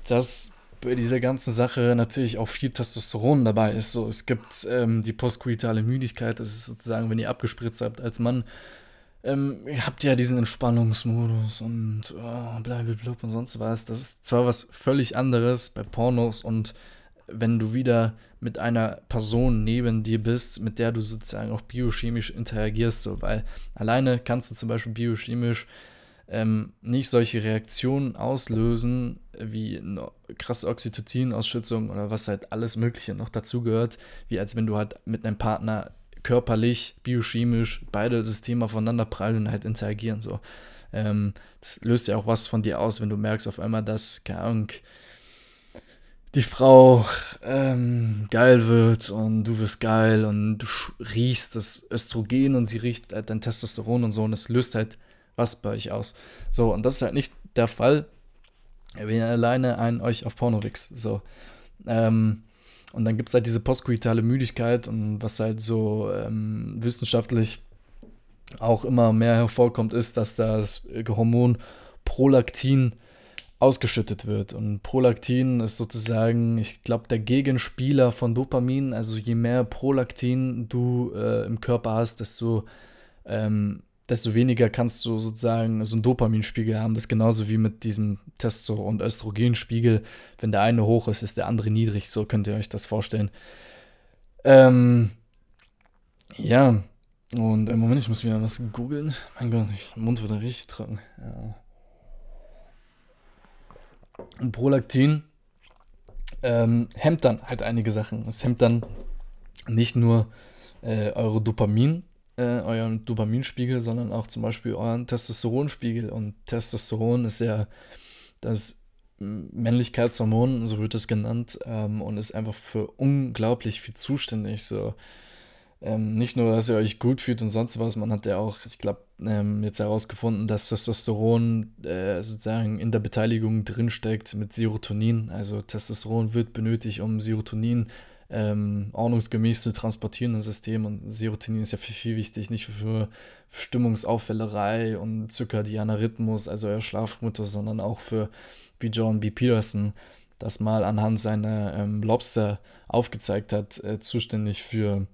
dass bei dieser ganzen Sache natürlich auch viel Testosteron dabei ist. So, es gibt ähm, die postkoitale Müdigkeit, das ist sozusagen, wenn ihr abgespritzt habt als Mann, ähm, ihr habt ja diesen Entspannungsmodus und oh, blablabla und sonst was. Das ist zwar was völlig anderes bei Pornos und wenn du wieder mit einer Person neben dir bist, mit der du sozusagen auch biochemisch interagierst, so, weil alleine kannst du zum Beispiel biochemisch ähm, nicht solche Reaktionen auslösen, wie eine krasse Oxytocin-Ausschüttung oder was halt alles Mögliche noch dazugehört, wie als wenn du halt mit einem Partner körperlich, biochemisch beide Systeme aufeinander prallen und halt interagieren. So. Ähm, das löst ja auch was von dir aus, wenn du merkst auf einmal, dass, keine Ahnung, die Frau ähm, geil wird und du wirst geil und du riechst das Östrogen und sie riecht halt dein Testosteron und so und es löst halt was bei euch aus. So, und das ist halt nicht der Fall, wenn ihr alleine einen euch auf Porno wichst. So. Ähm, und dann gibt es halt diese postkoitale Müdigkeit und was halt so ähm, wissenschaftlich auch immer mehr hervorkommt, ist, dass das Hormon Prolaktin ausgeschüttet wird. Und Prolaktin ist sozusagen, ich glaube, der Gegenspieler von Dopamin. Also je mehr Prolaktin du äh, im Körper hast, desto ähm, desto weniger kannst du sozusagen so einen Dopaminspiegel haben. Das ist genauso wie mit diesem Testo- und Östrogenspiegel. Wenn der eine hoch ist, ist der andere niedrig. So könnt ihr euch das vorstellen. Ähm, ja, und im Moment, ich muss wieder was googeln. Mein Gott, mein Mund wird richtig trocken. Ja. Und Prolaktin ähm, hemmt dann halt einige Sachen. Es hemmt dann nicht nur äh, eure Dopamin, äh, euren Dopaminspiegel, sondern auch zum Beispiel euren Testosteronspiegel. Und Testosteron ist ja das Männlichkeitshormon, so wird es genannt, ähm, und ist einfach für unglaublich viel zuständig. So. Ähm, nicht nur, dass ihr euch gut fühlt und sonst was, man hat ja auch, ich glaube, ähm, jetzt herausgefunden, dass Testosteron äh, sozusagen in der Beteiligung drinsteckt mit Serotonin. Also Testosteron wird benötigt, um Serotonin ähm, ordnungsgemäß zu transportieren im System. Und Serotonin ist ja viel, viel wichtig, nicht für, für Stimmungsaufwellerei und zirkadianer Rhythmus, also euer Schlafrhythmus, sondern auch für, wie John B. Peterson das mal anhand seiner ähm, Lobster aufgezeigt hat, äh, zuständig für,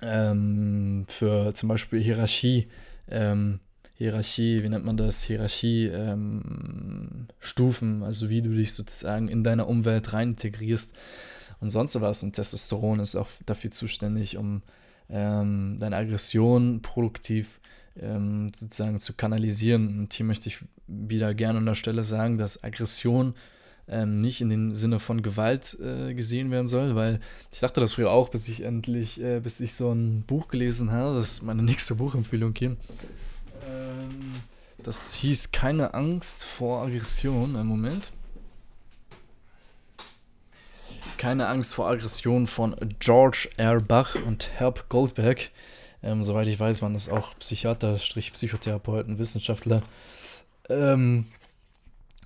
ähm, für zum Beispiel Hierarchie. Ähm, Hierarchie, wie nennt man das? Hierarchie, ähm, Stufen, also wie du dich sozusagen in deiner Umwelt rein integrierst und sonst was. Und Testosteron ist auch dafür zuständig, um ähm, deine Aggression produktiv ähm, sozusagen zu kanalisieren. Und hier möchte ich wieder gerne an der Stelle sagen, dass Aggression ähm, nicht in dem Sinne von Gewalt äh, gesehen werden soll, weil ich dachte das früher auch, bis ich endlich, äh, bis ich so ein Buch gelesen habe, das ist meine nächste Buchempfehlung hier. Ähm, das hieß Keine Angst vor Aggression. Einen Moment. Keine Angst vor Aggression von George R. Bach und Herb Goldberg. Ähm, soweit ich weiß, waren das auch Psychiater, Psychotherapeuten, Wissenschaftler. Ähm,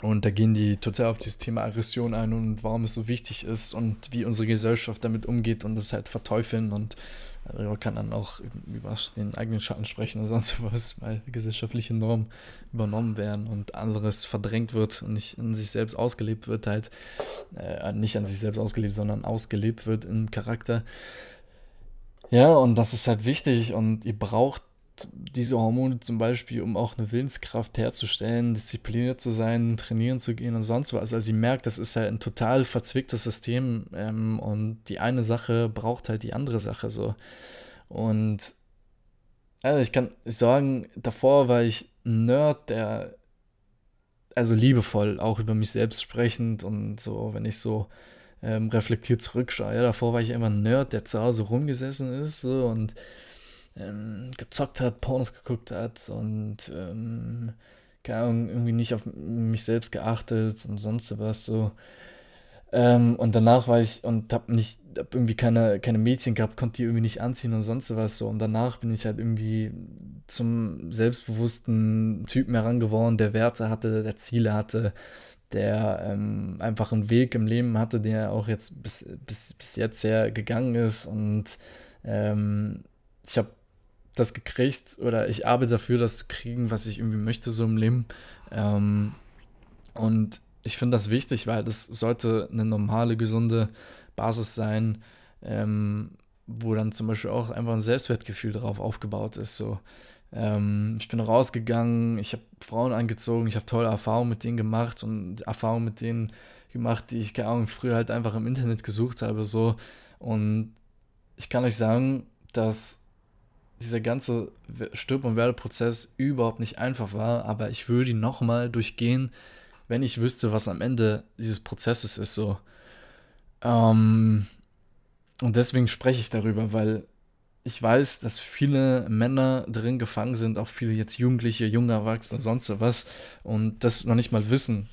und da gehen die total auf dieses Thema Aggression ein und warum es so wichtig ist und wie unsere Gesellschaft damit umgeht und das halt verteufeln und man kann dann auch über den eigenen Schatten sprechen oder sonst was, weil gesellschaftliche Normen übernommen werden und anderes verdrängt wird und nicht an sich selbst ausgelebt wird, halt äh, nicht an sich selbst ausgelebt, sondern ausgelebt wird im Charakter. Ja, und das ist halt wichtig und ihr braucht diese Hormone zum Beispiel, um auch eine Willenskraft herzustellen, diszipliniert zu sein, trainieren zu gehen und sonst was. Also sie merkt, das ist halt ein total verzwicktes System ähm, und die eine Sache braucht halt die andere Sache so. Und also ich kann sagen, davor war ich ein Nerd, der also liebevoll auch über mich selbst sprechend und so, wenn ich so ähm, reflektiert zurückschaue. Ja, davor war ich immer ein Nerd, der zu Hause rumgesessen ist so und ähm, gezockt hat, Pornos geguckt hat und ähm, irgendwie nicht auf mich selbst geachtet und sonst was so. Ähm, und danach war ich und hab nicht, hab irgendwie keine, keine Mädchen gehabt, konnte die irgendwie nicht anziehen und sonst was so. Und danach bin ich halt irgendwie zum selbstbewussten Typen herangeworden, der Werte hatte, der Ziele hatte, der ähm, einfach einen Weg im Leben hatte, der auch jetzt bis, bis, bis jetzt sehr gegangen ist. Und ähm, ich habe das gekriegt oder ich arbeite dafür, das zu kriegen, was ich irgendwie möchte so im Leben. Ähm, und ich finde das wichtig, weil das sollte eine normale, gesunde Basis sein, ähm, wo dann zum Beispiel auch einfach ein Selbstwertgefühl darauf aufgebaut ist. So. Ähm, ich bin rausgegangen, ich habe Frauen angezogen, ich habe tolle Erfahrungen mit denen gemacht und Erfahrungen mit denen gemacht, die ich, keine Ahnung, früher halt einfach im Internet gesucht habe. So. Und ich kann euch sagen, dass dieser ganze Stirb- und Werdeprozess überhaupt nicht einfach war, aber ich würde ihn nochmal durchgehen, wenn ich wüsste, was am Ende dieses Prozesses ist. So. Ähm, und deswegen spreche ich darüber, weil ich weiß, dass viele Männer drin gefangen sind, auch viele jetzt Jugendliche, junge Erwachsene, sonst was, und das noch nicht mal wissen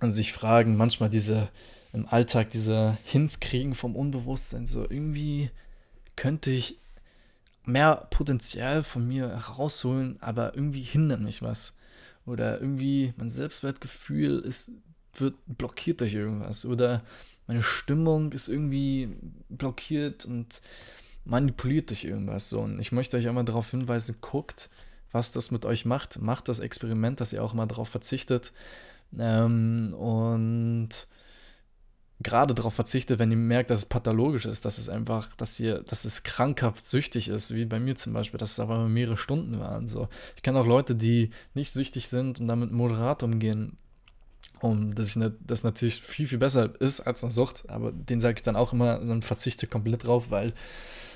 und sich fragen, manchmal diese im Alltag diese Hints kriegen vom Unbewusstsein, so irgendwie könnte ich mehr Potenzial von mir herausholen, aber irgendwie hindert mich was. Oder irgendwie mein Selbstwertgefühl ist, wird blockiert durch irgendwas. Oder meine Stimmung ist irgendwie blockiert und manipuliert durch irgendwas. So. Und ich möchte euch einmal darauf hinweisen, guckt, was das mit euch macht. Macht das Experiment, dass ihr auch mal darauf verzichtet. Ähm, und gerade darauf verzichtet, wenn ihr merkt, dass es pathologisch ist, dass es einfach, dass ihr, dass es krankhaft süchtig ist, wie bei mir zum Beispiel, dass es aber mehrere Stunden waren. So. Ich kenne auch Leute, die nicht süchtig sind und damit moderat umgehen. Und dass ich das natürlich viel, viel besser ist als eine Sucht, aber den sage ich dann auch immer, dann verzichte komplett drauf, weil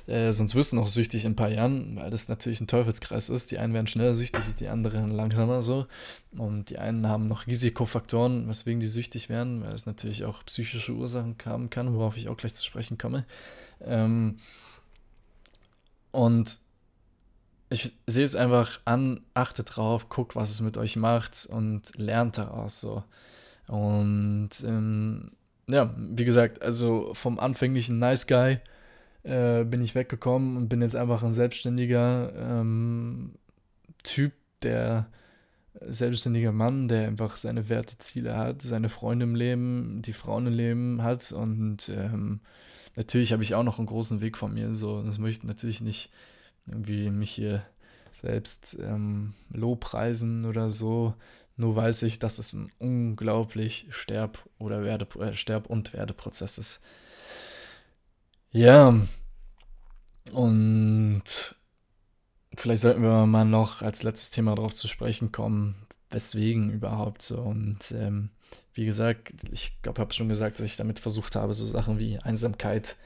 äh, sonst wirst du noch süchtig in ein paar Jahren, weil das natürlich ein Teufelskreis ist. Die einen werden schneller süchtig, die anderen langsamer so. Und die einen haben noch Risikofaktoren, weswegen die süchtig werden, weil es natürlich auch psychische Ursachen haben kann, worauf ich auch gleich zu sprechen komme. Ähm, und ich sehe es einfach an, achtet drauf, guckt, was es mit euch macht und lernt daraus so. Und ähm, ja, wie gesagt, also vom anfänglichen Nice Guy äh, bin ich weggekommen und bin jetzt einfach ein selbstständiger ähm, Typ, der selbstständiger Mann, der einfach seine Werte, Ziele hat, seine Freunde im Leben, die Frauen im Leben hat. Und ähm, natürlich habe ich auch noch einen großen Weg von mir, so, das möchte ich natürlich nicht irgendwie mich hier selbst ähm, lobpreisen oder so, nur weiß ich, dass es ein unglaublich Sterb- oder Werde, äh, Sterb- und Werdeprozess ist. Ja, und vielleicht sollten wir mal noch als letztes Thema darauf zu sprechen kommen, weswegen überhaupt so. Und ähm, wie gesagt, ich glaube, ich habe schon gesagt, dass ich damit versucht habe, so Sachen wie Einsamkeit,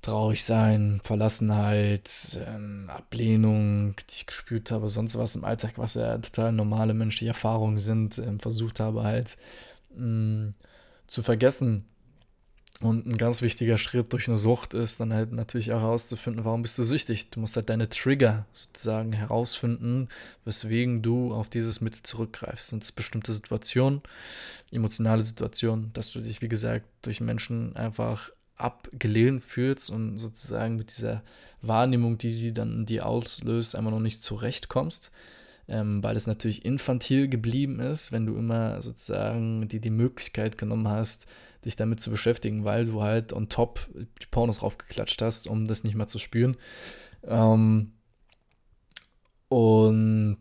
traurig sein, Verlassenheit, ähm, Ablehnung, die ich gespürt habe, sonst was im Alltag, was ja total normale menschliche Erfahrungen sind, ähm, versucht habe halt mh, mm, zu vergessen und ein ganz wichtiger Schritt durch eine Sucht ist dann halt natürlich auch herauszufinden, warum bist du süchtig. Du musst halt deine Trigger sozusagen herausfinden, weswegen du auf dieses Mittel zurückgreifst. Sind es bestimmte Situationen, emotionale Situationen, dass du dich, wie gesagt, durch Menschen einfach abgelehnt fühlst und sozusagen mit dieser Wahrnehmung, die die dann die auslöst, einfach noch nicht zurechtkommst. Ähm, weil es natürlich infantil geblieben ist, wenn du immer sozusagen dir die Möglichkeit genommen hast, dich damit zu beschäftigen, weil du halt on top die Pornos raufgeklatscht hast, um das nicht mehr zu spüren. Ähm, und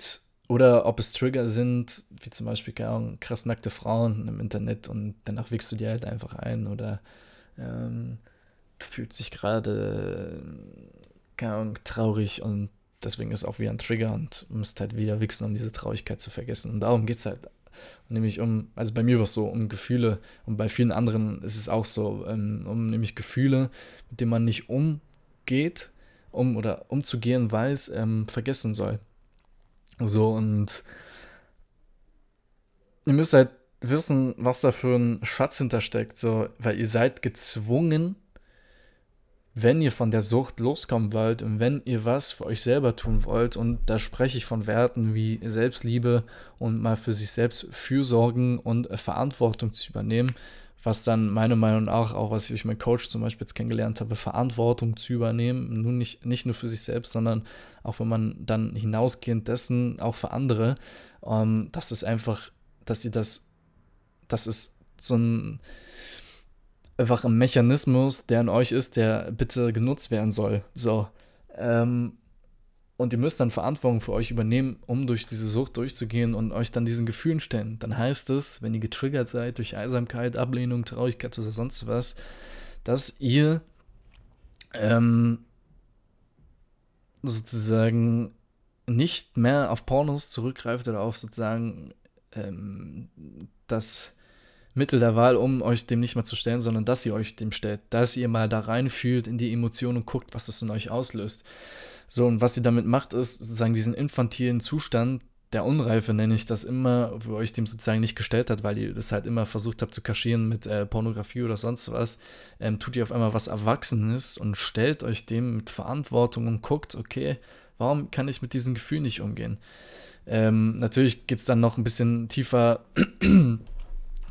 oder ob es Trigger sind, wie zum Beispiel keine krass nackte Frauen im Internet und danach wickst du dir halt einfach ein oder ähm, du fühlst gerade traurig und deswegen ist auch wieder ein Trigger und musst halt wieder wichsen, um diese Traurigkeit zu vergessen. Und darum geht es halt nämlich um, also bei mir war es so, um Gefühle und bei vielen anderen ist es auch so, ähm, um nämlich Gefühle, mit denen man nicht umgeht, um oder umzugehen weiß, ähm, vergessen soll. So und ihr müsst halt wissen, was da für ein Schatz hintersteckt, so, weil ihr seid gezwungen, wenn ihr von der Sucht loskommen wollt und wenn ihr was für euch selber tun wollt, und da spreche ich von Werten wie Selbstliebe und mal für sich selbst fürsorgen und Verantwortung zu übernehmen, was dann meiner Meinung nach auch, was ich durch meinen Coach zum Beispiel jetzt kennengelernt habe, Verantwortung zu übernehmen, nun nicht, nicht nur für sich selbst, sondern auch wenn man dann hinausgehend dessen auch für andere, ähm, das ist einfach, dass ihr das, das ist so ein, einfach ein Mechanismus, der in euch ist, der bitte genutzt werden soll. So. Ähm, und ihr müsst dann Verantwortung für euch übernehmen, um durch diese Sucht durchzugehen und euch dann diesen Gefühlen stellen. Dann heißt es, wenn ihr getriggert seid durch Einsamkeit, Ablehnung, Traurigkeit oder sonst was, dass ihr ähm, sozusagen nicht mehr auf Pornos zurückgreift oder auf sozusagen ähm, das Mittel der Wahl, um euch dem nicht mehr zu stellen, sondern dass ihr euch dem stellt, dass ihr mal da reinfühlt in die Emotionen und guckt, was das in euch auslöst. So, und was sie damit macht, ist sozusagen diesen infantilen Zustand der Unreife, nenne ich das immer, wo euch dem sozusagen nicht gestellt hat, weil ihr das halt immer versucht habt zu kaschieren mit äh, Pornografie oder sonst was, ähm, tut ihr auf einmal was Erwachsenes und stellt euch dem mit Verantwortung und guckt, okay, warum kann ich mit diesem Gefühl nicht umgehen? Ähm, natürlich geht es dann noch ein bisschen tiefer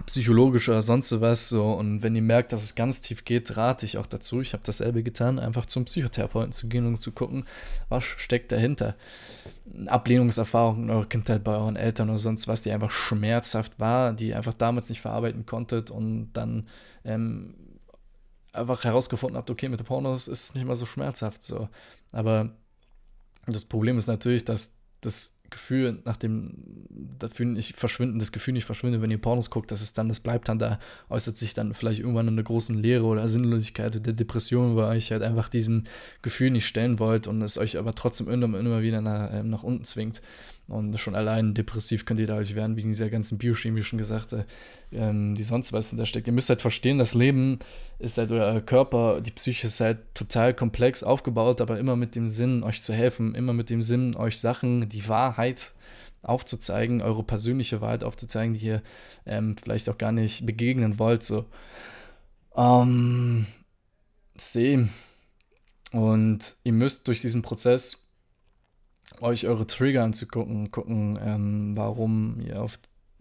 psychologisch oder sonst was so. Und wenn ihr merkt, dass es ganz tief geht, rate ich auch dazu. Ich habe dasselbe getan, einfach zum Psychotherapeuten zu gehen und zu gucken, was steckt dahinter. Ablehnungserfahrungen in eurer Kindheit bei euren Eltern oder sonst was, die einfach schmerzhaft war, die ihr einfach damals nicht verarbeiten konntet und dann ähm, einfach herausgefunden habt, okay, mit Pornos ist es nicht mal so schmerzhaft so. Aber das Problem ist natürlich, dass das Gefühl, nach dem dafür nicht verschwinden, das Gefühl nicht verschwindet, wenn ihr Pornos guckt, dass es dann, das bleibt dann da, äußert sich dann vielleicht irgendwann in einer großen Leere oder Sinnlosigkeit oder Depression, weil euch halt einfach diesen Gefühl nicht stellen wollt und es euch aber trotzdem immer, immer wieder nach, äh, nach unten zwingt. Und schon allein depressiv könnt ihr dadurch werden, wegen dieser ganzen biochemischen Gesachte, ähm, die sonst was da steckt. Ihr müsst halt verstehen, das Leben ist halt, euer Körper, die Psyche ist halt total komplex aufgebaut, aber immer mit dem Sinn, euch zu helfen, immer mit dem Sinn, euch Sachen, die Wahrheit aufzuzeigen, eure persönliche Wahrheit aufzuzeigen, die ihr ähm, vielleicht auch gar nicht begegnen wollt. So. Ähm, sehen. Und ihr müsst durch diesen Prozess euch eure Trigger anzugucken, gucken, ähm, warum ihr auf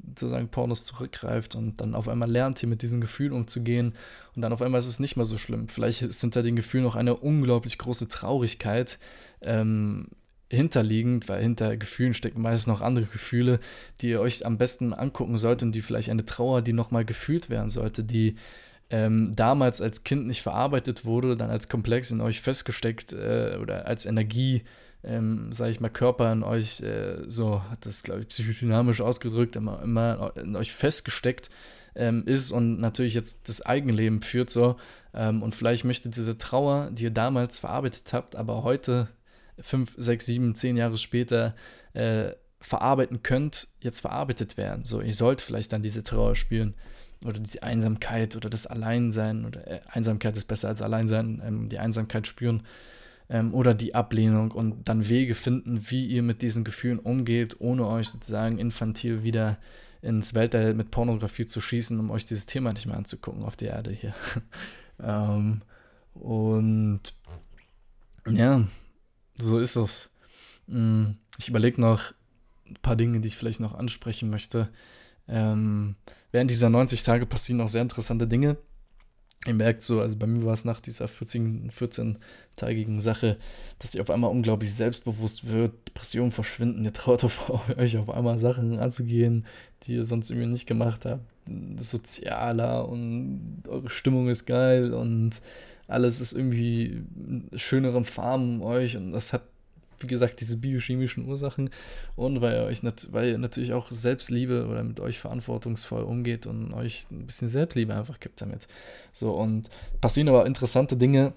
sozusagen Pornos zurückgreift und dann auf einmal lernt ihr mit diesem Gefühl umzugehen und dann auf einmal ist es nicht mehr so schlimm. Vielleicht ist hinter den Gefühlen noch eine unglaublich große Traurigkeit ähm, hinterliegend, weil hinter Gefühlen stecken meist noch andere Gefühle, die ihr euch am besten angucken solltet und die vielleicht eine Trauer, die nochmal gefühlt werden sollte, die ähm, damals als Kind nicht verarbeitet wurde, dann als Komplex in euch festgesteckt äh, oder als Energie ähm, sage ich mal, Körper in euch, äh, so hat das, glaube ich, psychodynamisch ausgedrückt, immer, immer in euch festgesteckt ähm, ist und natürlich jetzt das Eigenleben führt so. Ähm, und vielleicht möchte diese Trauer, die ihr damals verarbeitet habt, aber heute, fünf, sechs, sieben, zehn Jahre später, äh, verarbeiten könnt, jetzt verarbeitet werden. So, ihr sollt vielleicht dann diese Trauer spüren oder diese Einsamkeit oder das Alleinsein oder äh, Einsamkeit ist besser als Alleinsein, ähm, die Einsamkeit spüren ähm, oder die Ablehnung und dann Wege finden, wie ihr mit diesen Gefühlen umgeht, ohne euch sozusagen infantil wieder ins Weltall mit Pornografie zu schießen, um euch dieses Thema nicht mehr anzugucken auf der Erde hier. ähm, und ja, so ist es. Hm, ich überlege noch ein paar Dinge, die ich vielleicht noch ansprechen möchte. Ähm, während dieser 90 Tage passieren auch sehr interessante Dinge. Ihr merkt so, also bei mir war es nach dieser 14, 14-tägigen Sache, dass ihr auf einmal unglaublich selbstbewusst wird, Depressionen verschwinden, ihr traut auf euch auf einmal Sachen anzugehen, die ihr sonst irgendwie nicht gemacht habt. Sozialer und eure Stimmung ist geil und alles ist irgendwie schöneren Farben um euch und das hat wie gesagt, diese biochemischen Ursachen und weil ihr euch nat weil ihr natürlich auch Selbstliebe oder mit euch verantwortungsvoll umgeht und euch ein bisschen Selbstliebe einfach gibt damit. So, und passieren aber interessante Dinge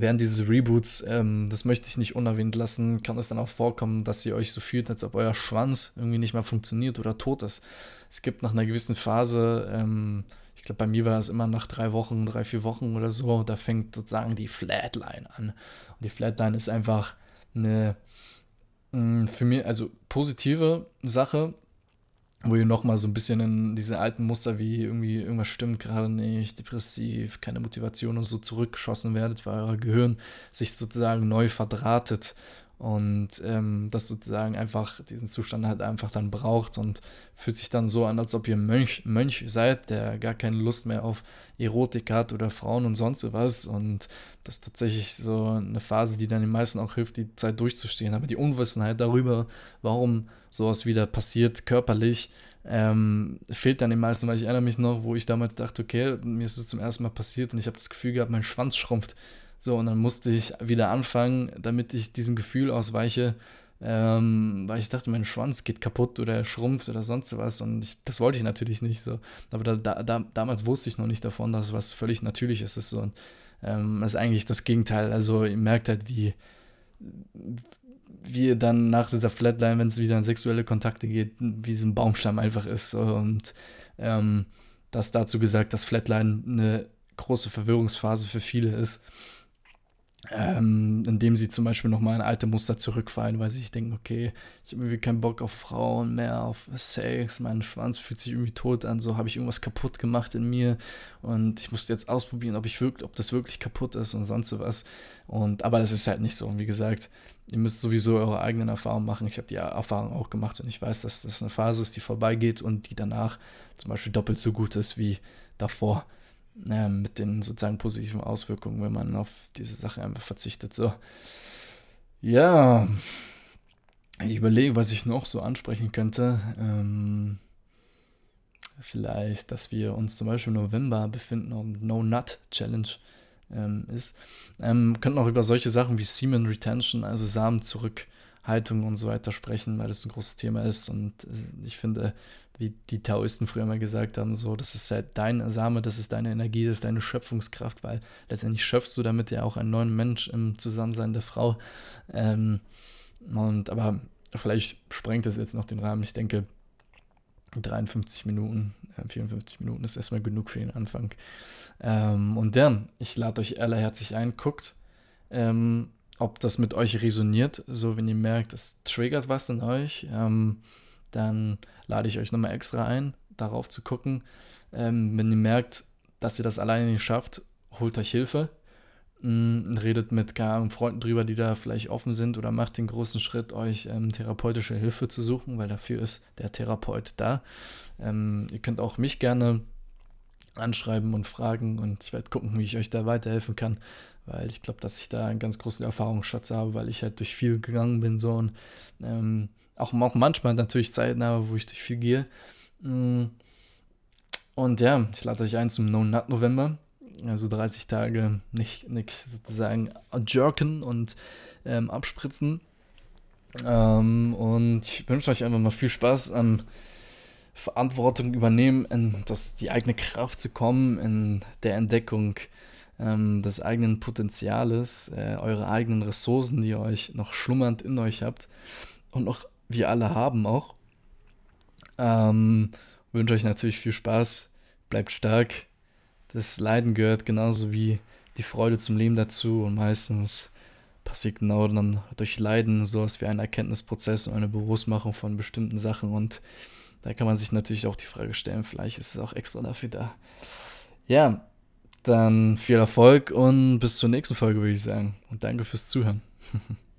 während dieses Reboots, ähm, das möchte ich nicht unerwähnt lassen, kann es dann auch vorkommen, dass ihr euch so fühlt, als ob euer Schwanz irgendwie nicht mehr funktioniert oder tot ist. Es gibt nach einer gewissen Phase, ähm, ich glaube, bei mir war es immer nach drei Wochen, drei, vier Wochen oder so, da fängt sozusagen die Flatline an. Und die Flatline ist einfach eine mm, für mich, also positive Sache, wo ihr nochmal so ein bisschen in diese alten Muster wie irgendwie irgendwas stimmt gerade nicht, depressiv, keine Motivation und so zurückgeschossen werdet, weil euer Gehirn sich sozusagen neu verdrahtet und ähm, das sozusagen einfach diesen Zustand halt einfach dann braucht und fühlt sich dann so an, als ob ihr Mönch, Mönch seid, der gar keine Lust mehr auf Erotik hat oder Frauen und sonst was und das ist tatsächlich so eine Phase, die dann den meisten auch hilft, die Zeit durchzustehen, aber die Unwissenheit darüber, warum sowas wieder passiert körperlich, ähm, fehlt dann den meisten, weil ich erinnere mich noch, wo ich damals dachte, okay, mir ist es zum ersten Mal passiert und ich habe das Gefühl gehabt, mein Schwanz schrumpft So, und dann musste ich wieder anfangen, damit ich diesem Gefühl ausweiche, ähm, weil ich dachte, mein Schwanz geht kaputt oder er schrumpft oder sonst was. Und ich, das wollte ich natürlich nicht so. Aber da, da, da, damals wusste ich noch nicht davon, dass was völlig Natürliches ist. So. Und ähm, das ist eigentlich das Gegenteil. Also ihr merkt halt, wie, wie dann nach dieser Flatline, wenn es wieder in sexuelle Kontakte geht, wie so ein Baumstamm einfach ist. Und ähm, das dazu gesagt, dass Flatline eine große Verwirrungsphase für viele ist ähm, indem sie zum Beispiel nochmal in alte Muster zurückfallen, weil sie sich denken, okay, ich habe irgendwie keinen Bock auf Frauen mehr, auf Sex, mein Schwanz fühlt sich irgendwie tot an, so habe ich irgendwas kaputt gemacht in mir und ich musste jetzt ausprobieren, ob ich wirklich, ob das wirklich kaputt ist und sonst was. Und aber das ist halt nicht so. Und wie gesagt, ihr müsst sowieso eure eigenen Erfahrungen machen. Ich habe die Erfahrung auch gemacht und ich weiß, dass das eine Phase ist, die vorbeigeht und die danach zum Beispiel doppelt so gut ist wie davor äh, mit den sozusagen positiven Auswirkungen, wenn man auf diese Sache einfach verzichtet. So, ja, ich überlege, was ich noch so ansprechen könnte. Ähm, vielleicht, dass wir uns zum Beispiel im November befinden und No Nut Challenge ähm, ist. Ähm, könnten auch über solche Sachen wie Semen Retention, also Samenzurückhaltung und so weiter sprechen, weil das ein großes Thema ist. Und ich finde, wie die Taoisten früher mal gesagt haben, so, das ist halt dein Same, das ist deine Energie, das ist deine Schöpfungskraft, weil letztendlich schöpfst du damit ja auch einen neuen Mensch im Zusammensein der Frau. Ähm, und aber vielleicht sprengt das jetzt noch den Rahmen. Ich denke, 53 Minuten, 54 äh, Minuten ist erstmal genug für den Anfang. Ähm, und dann, ich lade euch alle herzlich ein, guckt, ähm, ob das mit euch resoniert. So, wenn ihr merkt, es triggert was in euch, ähm, dann lade ich euch nochmal extra ein, darauf zu gucken. Ähm, wenn ihr merkt, dass ihr das alleine nicht schafft, holt euch Hilfe. Mm, redet mit Ahnung, Freunden drüber, die da vielleicht offen sind oder macht den großen Schritt, euch ähm, therapeutische Hilfe zu suchen, weil dafür ist der Therapeut da. Ähm, ihr könnt auch mich gerne anschreiben und fragen und ich werde gucken, wie ich euch da weiterhelfen kann, weil ich glaube, dass ich da einen ganz großen Erfahrungsschatz habe, weil ich halt durch viel gegangen bin so und ähm, auch, manchmal natürlich Zeiten habe, wo ich durch viel gehe. Mm. Und ja, ich lade euch ein zum No Nut November. Also 30 Tage nicht, nicht sozusagen jerken und ähm, abspritzen. Ähm, und ich wünsche euch einfach mal viel Spaß an Verantwortung übernehmen, in das, die eigene Kraft zu kommen, in der Entdeckung ähm, des eigenen Potenziales, äh, eure eigenen Ressourcen, die ihr euch noch schlummernd in euch habt und noch wir alle haben auch. Ähm, wünsche euch natürlich viel Spaß, bleibt stark. Das Leiden gehört genauso wie die Freude zum Leben dazu und meistens passiert genau dann durch Leiden sowas wie ein Erkenntnisprozess und eine Bewusstmachung von bestimmten Sachen und da kann man sich natürlich auch die Frage stellen, vielleicht ist es auch extra dafür da. Ja, dann viel Erfolg und bis zur nächsten Folge würde ich sagen und danke fürs Zuhören.